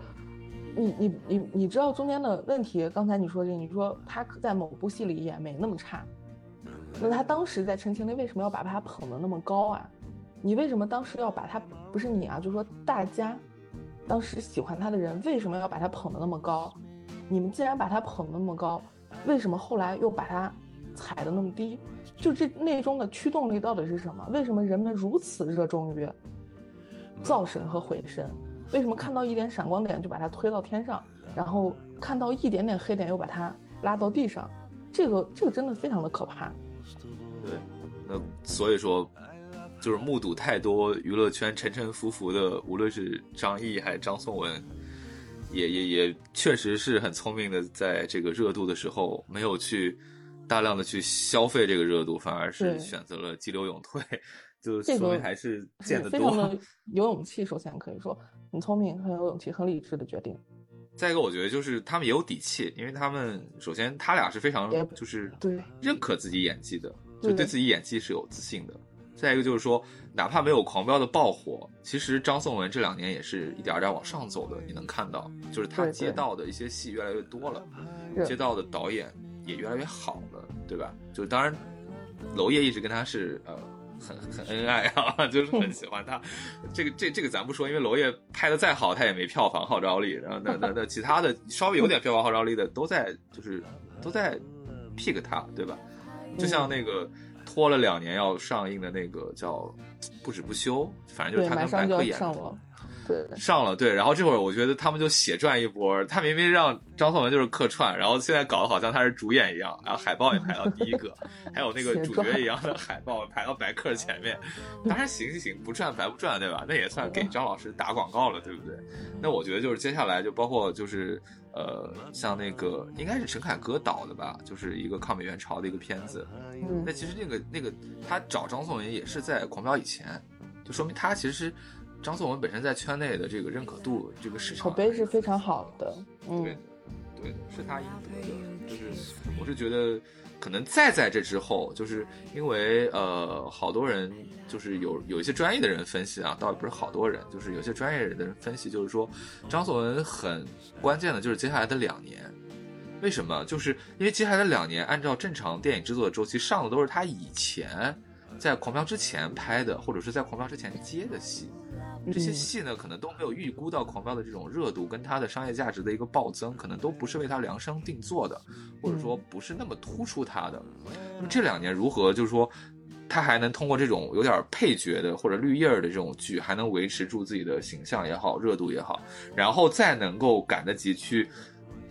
你你你你知道中间的问题？刚才你说这，你说他在某部戏里演没那么差，那他当时在《陈情令》为什么要把他捧得那么高啊？你为什么当时要把他不是你啊？就说大家当时喜欢他的人为什么要把他捧得那么高？你们既然把他捧得那么高，为什么后来又把他踩得那么低？就这内中的驱动力到底是什么？为什么人们如此热衷于造神和毁神？为什么看到一点闪光点就把它推到天上，然后看到一点点黑点又把它拉到地上？这个这个真的非常的可怕。对，那所以说。就是目睹太多娱乐圈沉沉浮浮的，无论是张译还是张颂文，也也也确实是很聪明的，在这个热度的时候没有去大量的去消费这个热度，反而是选择了激流勇退，就说明还是 *laughs* 见得多。*laughs* 有勇气，首先可以说很聪明、很有勇气、很理智的决定。*laughs* 再一个，我觉得就是他们也有底气，因为他们首先他俩是非常就是对认可自己演技的，就对自己演技是有自信的。再一个就是说，哪怕没有狂飙的爆火，其实张颂文这两年也是一点点往上走的。你能看到，就是他接到的一些戏越来越多了，接到的导演也越来越好了，对吧？就当然，娄烨一直跟他是呃很很恩爱啊，*laughs* 就是很喜欢他。这个这这个咱不说，因为娄烨拍的再好，他也没票房号召力。然后那那那其他的稍微有点票房号召力的，都在就是都在 pick 他，对吧？就像那个。拖了两年要上映的那个叫《不止不休》，反正就是他跟白客演的，对，上了对。然后这会儿我觉得他们就血赚一波，他明明让张颂文就是客串，然后现在搞得好像他是主演一样，然后海报也排到第一个，还有那个主角一样的海报排到白客前面。当然行行行，不赚白不赚，对吧？那也算给张老师打广告了，对不对？那我觉得就是接下来就包括就是。呃，像那个应该是陈凯歌导的吧，就是一个抗美援朝的一个片子。那其实那个那个他找张颂文也是在狂飙以前，就说明他其实张颂文本身在圈内的这个认可度，这个市场口碑是非常好的。嗯，对，是他应得的。就是我是觉得。可能再在这之后，就是因为呃，好多人就是有有一些专业的人分析啊，倒也不是好多人，就是有些专业的人分析，就是说张颂文很关键的就是接下来的两年，为什么？就是因为接下来的两年，按照正常电影制作的周期，上的都是他以前在狂飙之前拍的，或者是在狂飙之前接的戏。这些戏呢，可能都没有预估到狂飙的这种热度跟它的商业价值的一个暴增，可能都不是为它量身定做的，或者说不是那么突出它的。那么这两年如何，就是说，它还能通过这种有点配角的或者绿叶儿的这种剧，还能维持住自己的形象也好，热度也好，然后再能够赶得及去，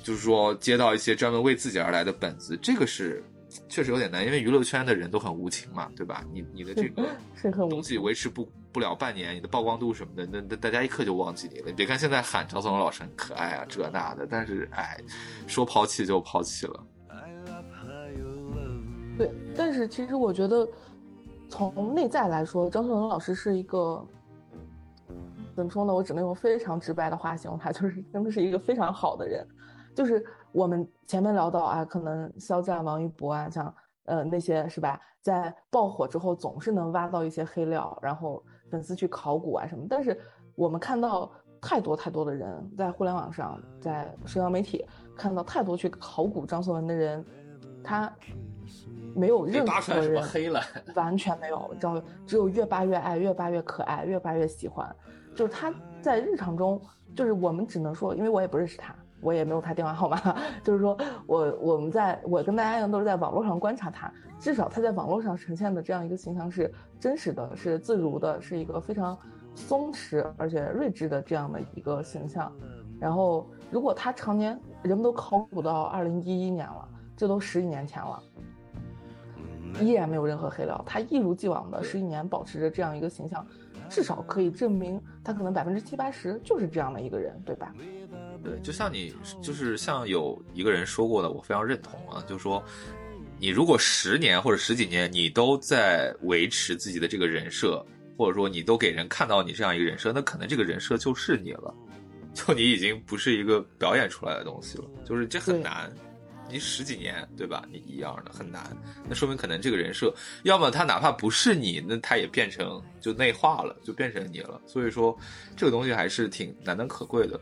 就是说接到一些专门为自己而来的本子，这个是。确实有点难，因为娱乐圈的人都很无情嘛，对吧？你你的这个 *laughs* 东西维持不不了半年，你的曝光度什么的，那那大家一刻就忘记你了。别看现在喊张颂文老师很可爱啊，这那的，但是哎，说抛弃就抛弃了。对，但是其实我觉得，从内在来说，张颂文老师是一个怎么说呢？我只能用非常直白的话形容他，就是真的是一个非常好的人，就是。我们前面聊到啊，可能肖战、王一博啊，像呃那些是吧，在爆火之后总是能挖到一些黑料，然后粉丝去考古啊什么。但是我们看到太多太多的人在互联网上，在社交媒体看到太多去考古张颂文的人，他没有任何人黑了，完全没有，知道只有越扒越爱，越扒越可爱，越扒越喜欢。就是他在日常中，就是我们只能说，因为我也不认识他。我也没有他电话号码，*laughs* 就是说我我们在我跟大家一样都是在网络上观察他，至少他在网络上呈现的这样一个形象是真实的，是自如的，是一个非常松弛而且睿智的这样的一个形象。然后如果他常年人们都考古到二零一一年了，这都十几年前了，依然没有任何黑料，他一如既往的十几年保持着这样一个形象，至少可以证明他可能百分之七八十就是这样的一个人，对吧？对，就像你，就是像有一个人说过的，我非常认同啊，就是说，你如果十年或者十几年，你都在维持自己的这个人设，或者说你都给人看到你这样一个人设，那可能这个人设就是你了，就你已经不是一个表演出来的东西了，就是这很难。你十几年对吧？你一样的很难，那说明可能这个人设，要么他哪怕不是你，那他也变成就内化了，就变成你了。所以说，这个东西还是挺难能可贵的。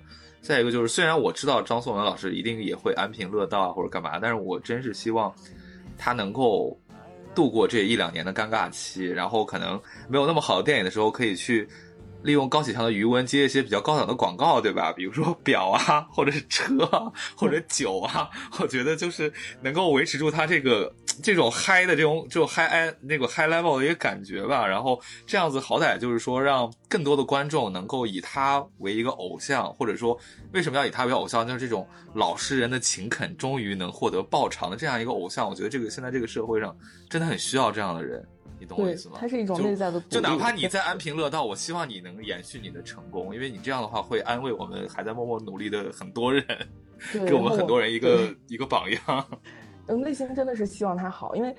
再一个就是，虽然我知道张颂文老师一定也会安贫乐道或者干嘛，但是我真是希望他能够度过这一两年的尴尬期，然后可能没有那么好的电影的时候，可以去。利用高启强的余温接一些比较高档的广告，对吧？比如说表啊，*laughs* 或者是车啊，或者酒啊，*laughs* 我觉得就是能够维持住他这个这种嗨的这种这种嗨哎那个 high level 的一个感觉吧。然后这样子好歹就是说让更多的观众能够以他为一个偶像，或者说为什么要以他为偶像？就是这种老实人的勤恳终于能获得报偿的这样一个偶像。我觉得这个现在这个社会上真的很需要这样的人。你懂我意思吗？它是一种内在的，就哪怕你在安贫乐道，我希望你能延续你的成功，因为你这样的话会安慰我们还在默默努力的很多人，*laughs* 给我们很多人一个一个榜样。嗯，内心真的是希望他好，因为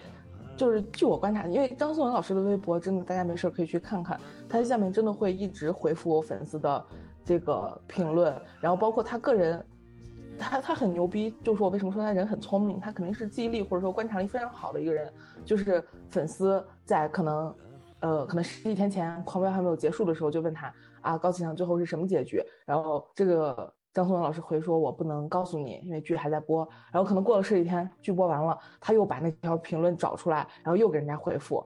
就是据我观察，因为张颂文老师的微博真的大家没事可以去看看，他在下面真的会一直回复我粉丝的这个评论，然后包括他个人。他他很牛逼，就是我为什么说他人很聪明，他肯定是记忆力或者说观察力非常好的一个人。就是粉丝在可能，呃，可能十几天前狂飙还没有结束的时候，就问他啊，高启强最后是什么结局？然后这个张颂文老师回说，我不能告诉你，因为剧还在播。然后可能过了十几天，剧播完了，他又把那条评论找出来，然后又给人家回复，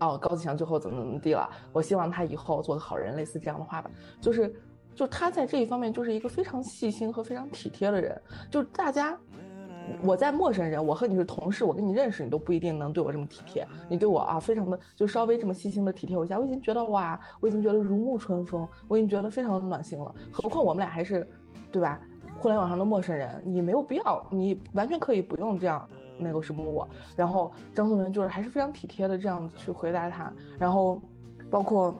哦，高启强最后怎么怎么地了？我希望他以后做个好人，类似这样的话吧，就是。就他在这一方面就是一个非常细心和非常体贴的人。就大家，我在陌生人，我和你是同事，我跟你认识，你都不一定能对我这么体贴。你对我啊，非常的就稍微这么细心的体贴我一下，我已经觉得哇，我已经觉得如沐春风，我已经觉得非常的暖心了。何况我们俩还是，对吧？互联网上的陌生人，你没有必要，你完全可以不用这样那个什么我。然后张颂文就是还是非常体贴的这样子去回答他，然后包括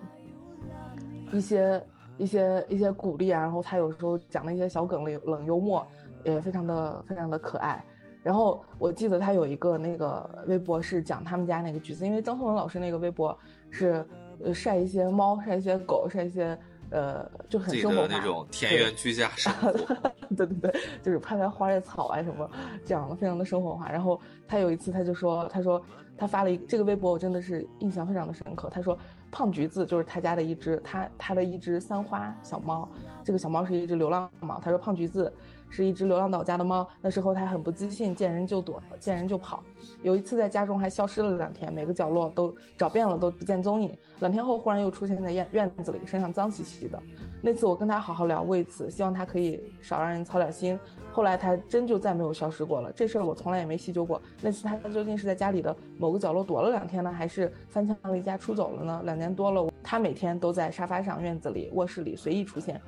一些。一些一些鼓励啊，然后他有时候讲的一些小梗冷冷幽默，也非常的非常的可爱。然后我记得他有一个那个微博是讲他们家那个橘子，因为张颂文老师那个微博是晒一些猫，晒一些狗，晒一些呃就很生活化那种田园居家生活。*laughs* 对对对，就是拍拍花叶草啊什么这样的，非常的生活化。然后他有一次他就说，他说他发了一这个微博，我真的是印象非常的深刻。他说。胖橘子就是他家的一只，他他的一只三花小猫。这个小猫是一只流浪猫。他说胖橘子是一只流浪到家的猫。那时候他很不自信，见人就躲，见人就跑。有一次在家中还消失了两天，每个角落都找遍了，都不见踪影。两天后忽然又出现在院院子里，身上脏兮兮的。那次我跟他好好聊过一次，希望他可以少让人操点心。后来他真就再没有消失过了，这事儿我从来也没细究过。那次他究竟是在家里的某个角落躲了两天呢，还是翻墙离家出走了呢？两年多了，他每天都在沙发上、院子里、卧室里随意出现，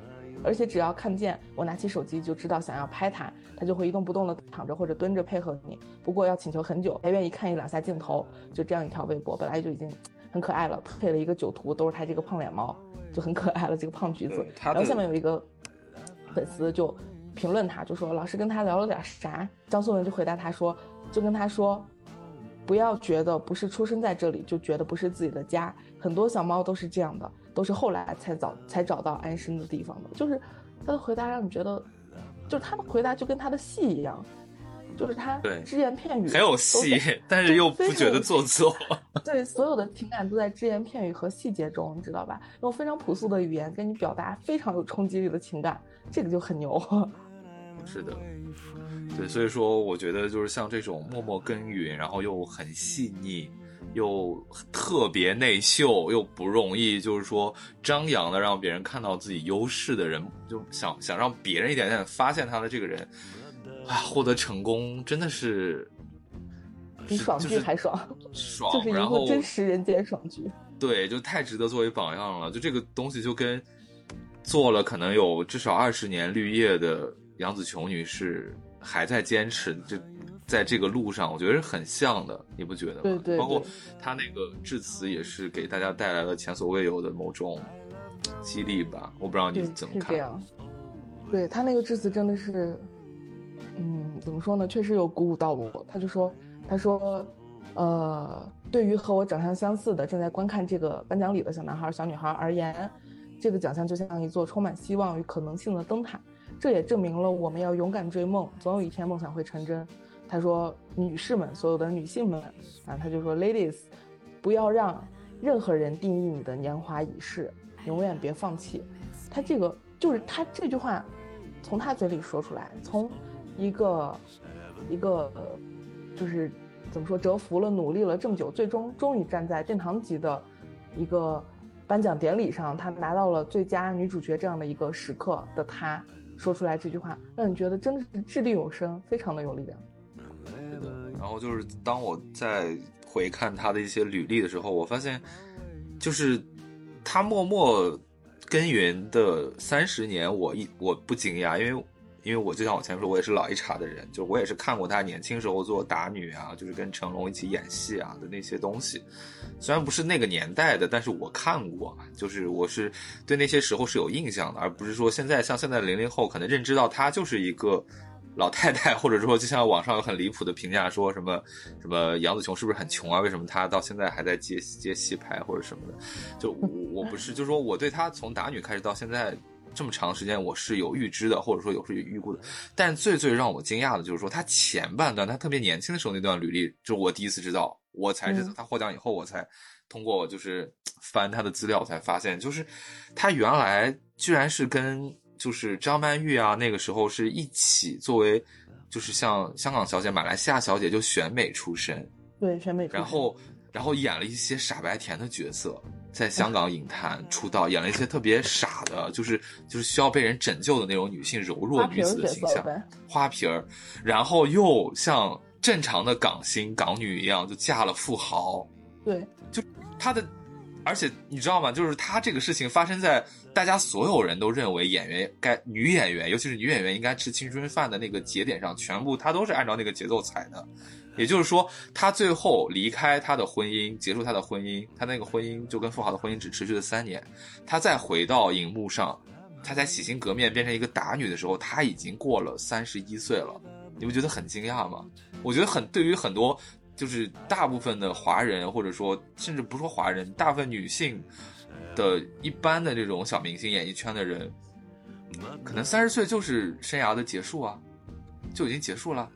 而且只要看见我拿起手机，就知道想要拍它，它就会一动不动的躺着或者蹲着配合你。不过要请求很久，还愿意看一两下镜头。就这样一条微博，本来就已经很可爱了，配了一个酒图，都是他这个胖脸猫，就很可爱了。这个胖橘子，然后下面有一个粉丝就。评论他就说老师跟他聊了点啥，张颂文就回答他说，就跟他说，不要觉得不是出生在这里就觉得不是自己的家，很多小猫都是这样的，都是后来才找才找到安身的地方的。就是他的回答让你觉得，就是他的回答就跟他的戏一样，就是他只言片语很有戏，但是又不觉得做作。对，所有的情感都在只言片语和细节中，你知道吧？用非常朴素的语言跟你表达非常有冲击力的情感，这个就很牛。*laughs* 是的，对，所以说我觉得就是像这种默默耕耘，然后又很细腻，又特别内秀，又不容易，就是说张扬的让别人看到自己优势的人，就想想让别人一点点发现他的这个人，啊，获得成功真的是比爽剧还爽，*laughs* 爽，就是一个真实人间爽剧。对，就太值得作为榜样了。就这个东西就跟做了可能有至少二十年绿叶的。杨紫琼女士还在坚持，就在这个路上，我觉得是很像的，你不觉得吗？对对。包括他那个致辞，也是给大家带来了前所未有的某种激励吧？我不知道你怎么看。是这样。对他那个致辞真的是，嗯，怎么说呢？确实有鼓舞到我。他就说：“他说，呃，对于和我长相相似的正在观看这个颁奖礼的小男孩、小女孩而言，这个奖项就像一座充满希望与可能性的灯塔。”这也证明了我们要勇敢追梦，总有一天梦想会成真。他说：“女士们，所有的女性们啊，他就说，ladies，不要让任何人定义你的年华已逝，永远别放弃。”他这个就是他这句话，从他嘴里说出来，从一个一个呃就是怎么说蛰伏了、努力了这么久，最终终于站在殿堂级的一个颁奖典礼上，他拿到了最佳女主角这样的一个时刻的他说出来这句话，让你觉得真的是掷地有声，非常的有力量。然后就是当我在回看他的一些履历的时候，我发现，就是他默默耕耘的三十年，我一我不惊讶，因为因为我就像我前面说，我也是老一茬的人，就我也是看过他年轻时候做打女啊，就是跟成龙一起演戏啊的那些东西，虽然不是那个年代的，但是我看过，就是我是对那些时候是有印象的，而不是说现在像现在零零后可能认知到他就是一个。老太太，或者说就像网上有很离谱的评价，说什么什么杨紫琼是不是很穷啊？为什么她到现在还在接接戏拍或者什么的？就我我不是，就是说我对她从打女开始到现在这么长时间，我是有预知的，或者说有是有预估的。但最最让我惊讶的就是说，她前半段她特别年轻的时候那段履历，就是我第一次知道，我才知道她获奖以后，我才通过就是 *tsk* 翻她的资料才发现，就是她原来居然是跟。就是张曼玉啊，那个时候是一起作为，就是像香港小姐、马来西亚小姐就选美出身，对选美，然后然后演了一些傻白甜的角色，在香港影坛 *laughs* 出道，演了一些特别傻的，就是就是需要被人拯救的那种女性柔弱女子的形象，花瓶儿，然后又像正常的港星港女一样，就嫁了富豪，对，就她的。而且你知道吗？就是他这个事情发生在大家所有人都认为演员该女演员，尤其是女演员应该吃青春饭的那个节点上，全部她都是按照那个节奏踩的。也就是说，她最后离开她的婚姻，结束她的婚姻，她那个婚姻就跟富豪的婚姻只持续了三年。她再回到荧幕上，她在洗心革面变成一个打女的时候，她已经过了三十一岁了。你不觉得很惊讶吗？我觉得很对于很多。就是大部分的华人，或者说甚至不说华人，大部分女性的一般的这种小明星演艺圈的人，可能三十岁就是生涯的结束啊，就已经结束了，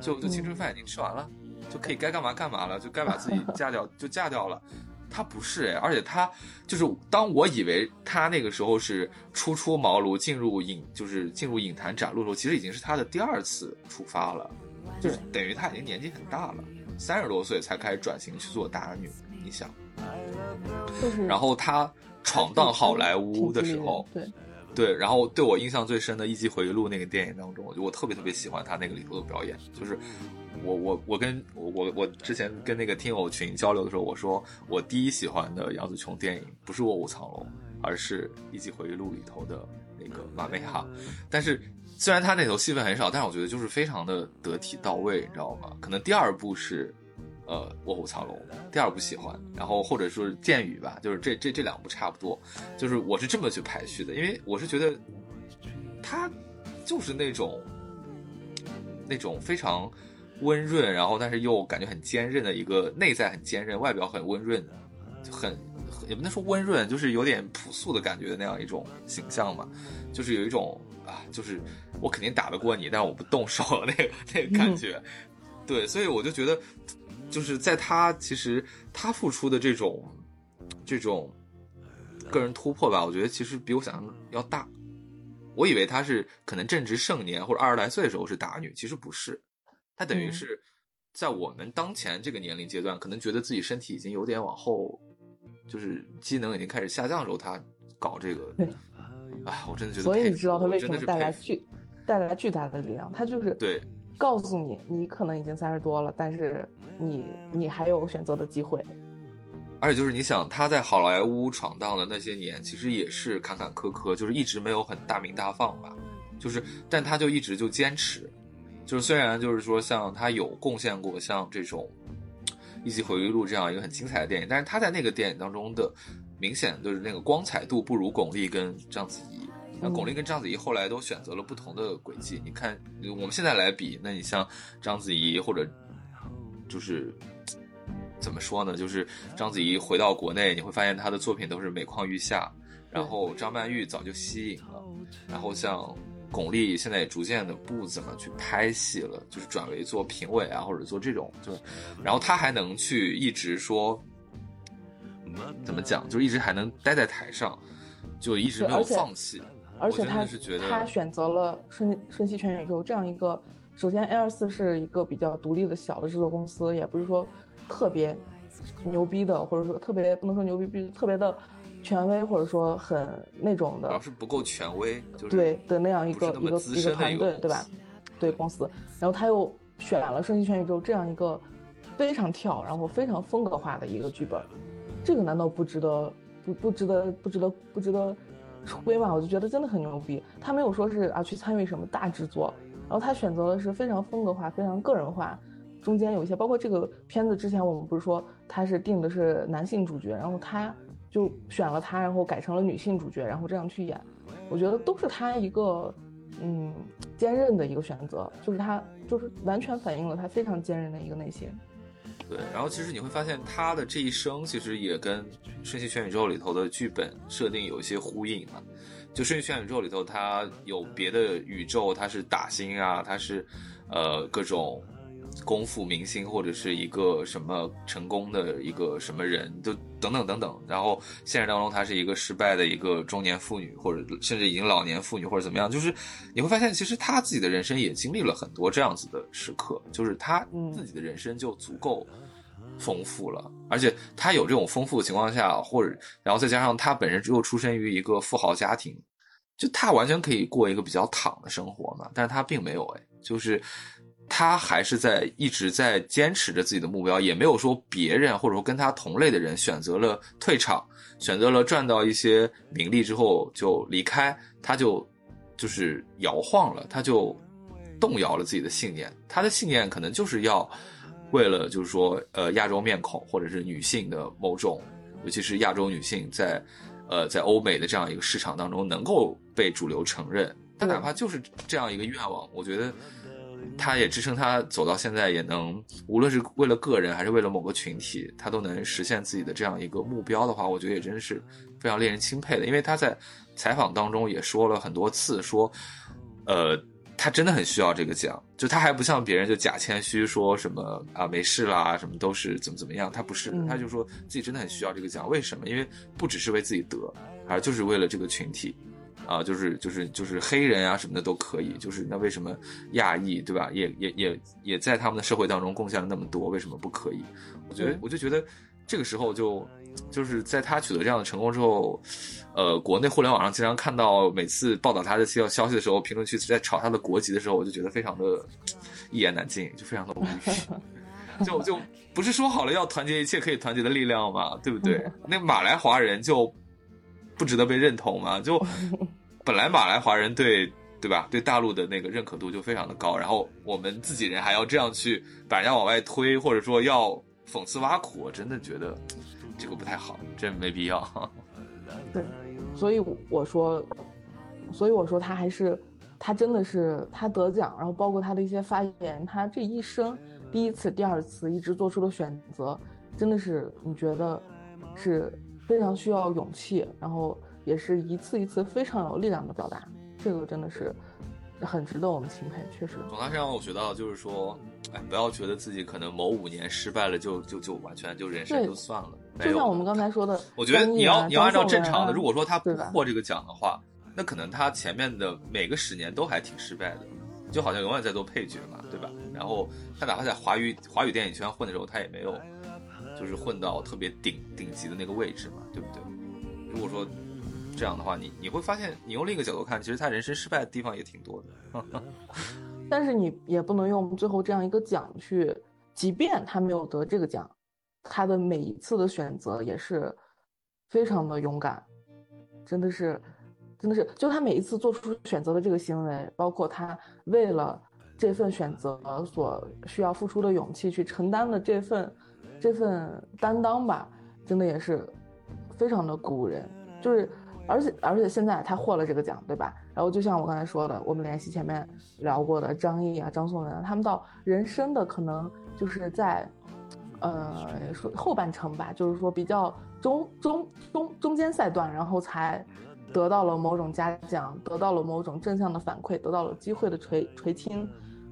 就就青春饭已经吃完了，就可以该干嘛干嘛了，就该把自己 *laughs* 嫁掉就嫁掉了。他不是哎，而且他就是当我以为他那个时候是初出茅庐进入影，就是进入影坛展露的时候，其实已经是他的第二次出发了，就是等于他已经年纪很大了。三十多岁才开始转型去做大女，你想，然后他闯荡好莱坞的时候，对，对，然后对我印象最深的《一级回忆录》那个电影当中，我我特别特别喜欢他那个里头的表演，就是我我我跟我我我之前跟那个听友群交流的时候，我说我第一喜欢的杨紫琼电影不是《卧虎藏龙》，而是《一级回忆录》里头的那个马妹哈，但是。虽然他那头戏份很少，但是我觉得就是非常的得体到位，你知道吗？可能第二部是，呃，《卧虎藏龙》，第二部喜欢，然后或者说《剑雨》吧，就是这这这两部差不多，就是我是这么去排序的，因为我是觉得，他就是那种，那种非常温润，然后但是又感觉很坚韧的一个内在很坚韧，外表很温润，就很也不能说温润，就是有点朴素的感觉的那样一种形象嘛，就是有一种。啊，就是我肯定打得过你，但是我不动手 *laughs* 那个那个感觉，对，所以我就觉得，就是在他其实他付出的这种这种个人突破吧，我觉得其实比我想象要大。我以为他是可能正值盛年或者二十来岁的时候是打女，其实不是，他等于是在我们当前这个年龄阶段，可能觉得自己身体已经有点往后，就是机能已经开始下降的时候，他搞这个。哎，我真的觉得，所以你知道他为什么带来巨带来巨大的力量？他就是对，告诉你，你可能已经三十多了，但是你你还有选择的机会。而且就是你想，他在好莱坞闯荡的那些年，其实也是坎坎坷坷，就是一直没有很大名大放吧。就是，但他就一直就坚持，就是虽然就是说像他有贡献过像这种《一级回忆录》这样一个很精彩的电影，但是他在那个电影当中的。明显就是那个光彩度不如巩俐跟章子怡，那巩俐跟章子怡后来都选择了不同的轨迹。你看，我们现在来比，那你像章子怡或者就是怎么说呢？就是章子怡回到国内，你会发现她的作品都是每况愈下。然后张曼玉早就吸引了，然后像巩俐现在也逐渐的不怎么去拍戏了，就是转为做评委啊，或者做这种，就是然后她还能去一直说，怎么讲，就一直还能待在台上，就一直没有放弃。而且他他选择了瞬瞬息全宇宙这样一个，首先 A 二四是一个比较独立的小的制作公司，也不是说特别牛逼的，或者说特别不能说牛逼，特别的权威，或者说很那种的，主要是不够权威，就是对的那样一个一个一个团队，对吧？对公司，然后他又选了瞬息全宇宙这样一个非常跳，然后非常风格化的一个剧本，这个难道不值得不不值得不值得不值得？吹嘛，我就觉得真的很牛逼。他没有说是啊去参与什么大制作，然后他选择的是非常风格化、非常个人化。中间有一些，包括这个片子之前我们不是说他是定的是男性主角，然后他就选了他，然后改成了女性主角，然后这样去演。我觉得都是他一个嗯坚韧的一个选择，就是他就是完全反映了他非常坚韧的一个内心。对，然后其实你会发现他的这一生其实也跟《瞬息全宇宙》里头的剧本设定有一些呼应啊。就《瞬息全宇宙》里头，他有别的宇宙，他是打星啊，他是呃各种。功夫明星或者是一个什么成功的一个什么人，就等等等等。然后现实当中，她是一个失败的一个中年妇女，或者甚至已经老年妇女，或者怎么样。就是你会发现，其实她自己的人生也经历了很多这样子的时刻，就是她自己的人生就足够丰富了。而且她有这种丰富的情况下，或者然后再加上她本身又出身于一个富豪家庭，就她完全可以过一个比较躺的生活嘛。但是她并没有，哎，就是。他还是在一直在坚持着自己的目标，也没有说别人或者说跟他同类的人选择了退场，选择了赚到一些名利之后就离开，他就就是摇晃了，他就动摇了自己的信念。他的信念可能就是要为了就是说呃亚洲面孔或者是女性的某种，尤其是亚洲女性在呃在欧美的这样一个市场当中能够被主流承认。他哪怕就是这样一个愿望，我觉得。他也支撑他走到现在，也能无论是为了个人还是为了某个群体，他都能实现自己的这样一个目标的话，我觉得也真是非常令人钦佩的。因为他在采访当中也说了很多次，说，呃，他真的很需要这个奖，就他还不像别人就假谦虚说什么啊没事啦，什么都是怎么怎么样，他不是，他就说自己真的很需要这个奖。为什么？因为不只是为自己得，而就是为了这个群体。啊，就是就是就是黑人啊什么的都可以，就是那为什么亚裔对吧？也也也也在他们的社会当中贡献了那么多，为什么不可以？我觉得我就觉得这个时候就就是在他取得这样的成功之后，呃，国内互联网上经常看到每次报道他的消消息的时候，评论区在炒他的国籍的时候，我就觉得非常的一言难尽，就非常的无语。*laughs* 就就不是说好了要团结一切可以团结的力量吗？对不对？*laughs* 那马来华人就不值得被认同吗？就。本来马来华人对对吧，对大陆的那个认可度就非常的高，然后我们自己人还要这样去把人家往外推，或者说要讽刺挖苦，我真的觉得这个不太好，真没必要。对，所以我说，所以我说他还是他真的是他得奖，然后包括他的一些发言，他这一生第一次、第二次一直做出的选择，真的是你觉得是非常需要勇气，然后。也是一次一次非常有力量的表达，这个真的是很值得我们钦佩，确实。从他身上我学到就是说，哎，不要觉得自己可能某五年失败了就就就完全就人生就算了。就像我们刚才说的，我觉得你要你要按照正常的，如果说他不获这个奖的话，那可能他前面的每个十年都还挺失败的，就好像永远在做配角嘛，对吧？然后他哪怕在华语华语电影圈混的时候，他也没有就是混到特别顶顶级的那个位置嘛，对不对？如果说。这样的话，你你会发现，你用另一个角度看，其实他人生失败的地方也挺多的。*laughs* 但是你也不能用最后这样一个奖去，即便他没有得这个奖，他的每一次的选择也是非常的勇敢，真的是，真的是，就他每一次做出选择的这个行为，包括他为了这份选择所需要付出的勇气去承担的这份这份担当吧，真的也是非常的鼓舞人，就是。而且而且现在他获了这个奖，对吧？然后就像我刚才说的，我们联系前面聊过的张译啊、张颂文啊，他们到人生的可能就是在，呃，说后半程吧，就是说比较中中中中间赛段，然后才得到了某种嘉奖，得到了某种正向的反馈，得到了机会的垂垂青，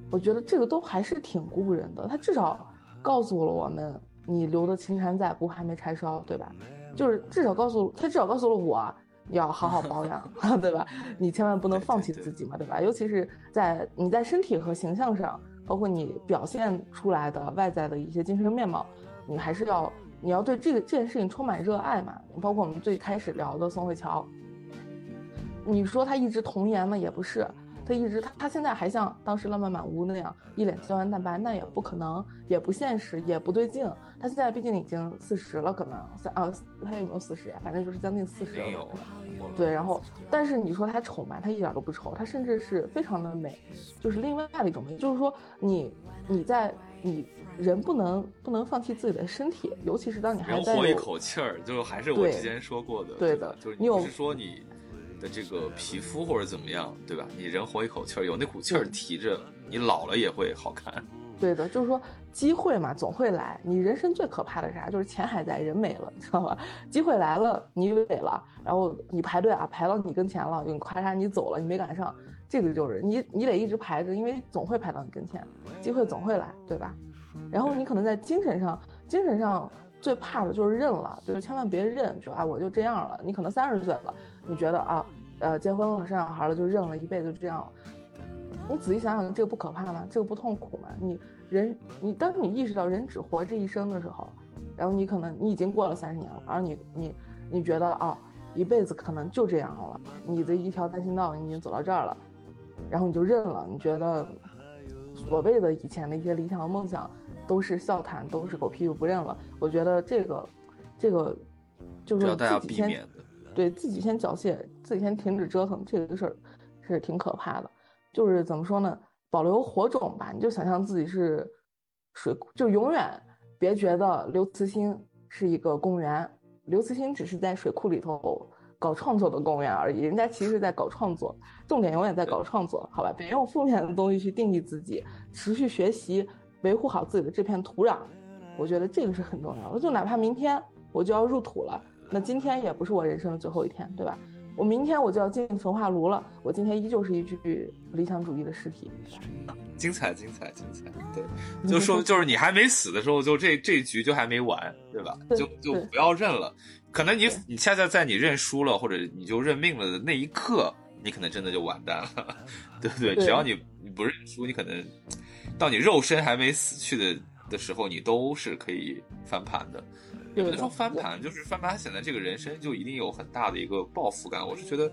我觉得这个都还是挺鼓舞人的。他至少告诉了我们，你留的青山在，不还没柴烧，对吧？就是至少告诉他，至少告诉了我，要好好保养，*laughs* 对吧？你千万不能放弃自己嘛，对吧？尤其是在你在身体和形象上，包括你表现出来的外在的一些精神面貌，你还是要你要对这个这件事情充满热爱嘛。包括我们最开始聊的宋慧乔。你说她一直童颜吗？也不是，他一直他他现在还像当时浪漫满屋那样一脸胶原蛋白，那也不可能，也不现实，也不对劲。他现在毕竟已经四十了，可能三啊，他有没有四十呀？反正就是将近四十了。对，然后但是你说他丑吗？他一点都不丑，他甚至是非常的美，就是另外的一种美。就是说你你在你人不能不能放弃自己的身体，尤其是当你还在活一口气儿，就还是我之前说过的，对的，就是你不是说你。的这个皮肤或者怎么样，对吧？你人活一口气儿，有那股气儿提着，你老了也会好看。*laughs* 对的，就是说机会嘛，总会来。你人生最可怕的啥？就是钱还在，人没了，知道吧？机会来了，你萎了，然后你排队啊，排到你跟前了，你咔嚓你走了，你没赶上，这个就是你，你得一直排着，因为总会排到你跟前，机会总会来，对吧？然后你可能在精神上，精神上最怕的就是认了，就是千万别认，就啊我就这样了。你可能三十岁了。你觉得啊，呃，结婚了，生小孩了，就认了一辈子就这样了。你仔细想想，这个不可怕吗？这个不痛苦吗？你人，你当你意识到人只活这一生的时候，然后你可能你已经过了三十年了，而你你你觉得啊，一辈子可能就这样了，你的一条单行道你已经走到这儿了，然后你就认了。你觉得所谓的以前的一些理想和梦想都是笑谈，都是狗屁就不认了。我觉得这个这个就是自己先。对自己先缴械，自己先停止折腾，这个事儿是挺可怕的。就是怎么说呢？保留火种吧，你就想象自己是水库，就永远别觉得刘慈欣是一个公园，刘慈欣只是在水库里头搞创作的公园而已。人家其实在搞创作，重点永远在搞创作，好吧？别用负面的东西去定义自己，持续学习，维护好自己的这片土壤，我觉得这个是很重要的。就哪怕明天我就要入土了。那今天也不是我人生的最后一天，对吧？我明天我就要进焚化炉了，我今天依旧是一具理想主义的尸体。*laughs* 精彩，精彩，精彩！对，*laughs* 就说就是你还没死的时候，就这这局就还没完，对吧？就就不要认了。可能你你恰恰在你认输了，或者你就认命了的那一刻，你可能真的就完蛋了，*laughs* 对不对？只要你你不认输，你可能到你肉身还没死去的的时候，你都是可以翻盘的。也不能说翻盘，就是翻盘显得这个人生就一定有很大的一个抱负感。我是觉得，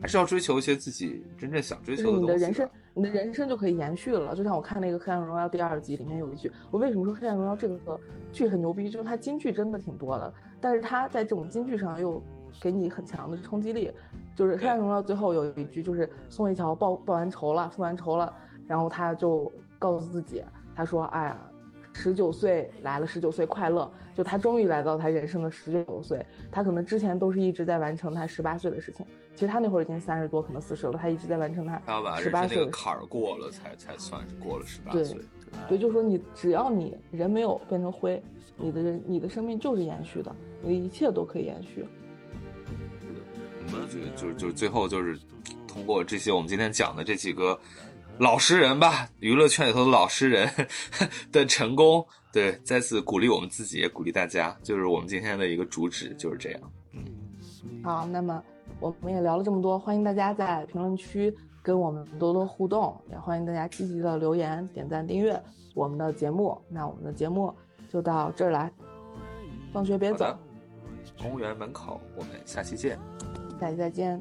还是要追求一些自己真正想追求的东西。你的人生，你的人生就可以延续了。就像我看那个《黑暗荣耀》第二集里面有一句，我为什么说《黑暗荣耀》这个剧很牛逼？就是它金句真的挺多的，但是它在这种金句上又给你很强的冲击力。就是《黑暗荣耀》最后有一句，就是宋慧乔报报完仇了，复完仇了，然后他就告诉自己，他说：“哎呀。”十九岁来了，十九岁快乐，就他终于来到他人生的十九岁。他可能之前都是一直在完成他十八岁的事情。其实他那会儿已经三十多，可能四十了，他一直在完成他十八岁坎儿过了，才才算是过了十八岁。对，对，就是说你只要你人没有变成灰，你的人你的生命就是延续的，你的一切都可以延续。就就就最后就是通过这些我们今天讲的这几个。老实人吧，娱乐圈里头的老实人 *laughs* 的成功，对，再次鼓励我们自己，也鼓励大家，就是我们今天的一个主旨就是这样。嗯，好，那么我们也聊了这么多，欢迎大家在评论区跟我们多多互动，也欢迎大家积极的留言、点赞、订阅我们的节目。那我们的节目就到这儿来，放学别走，公园门口，我们下期见，下期再见。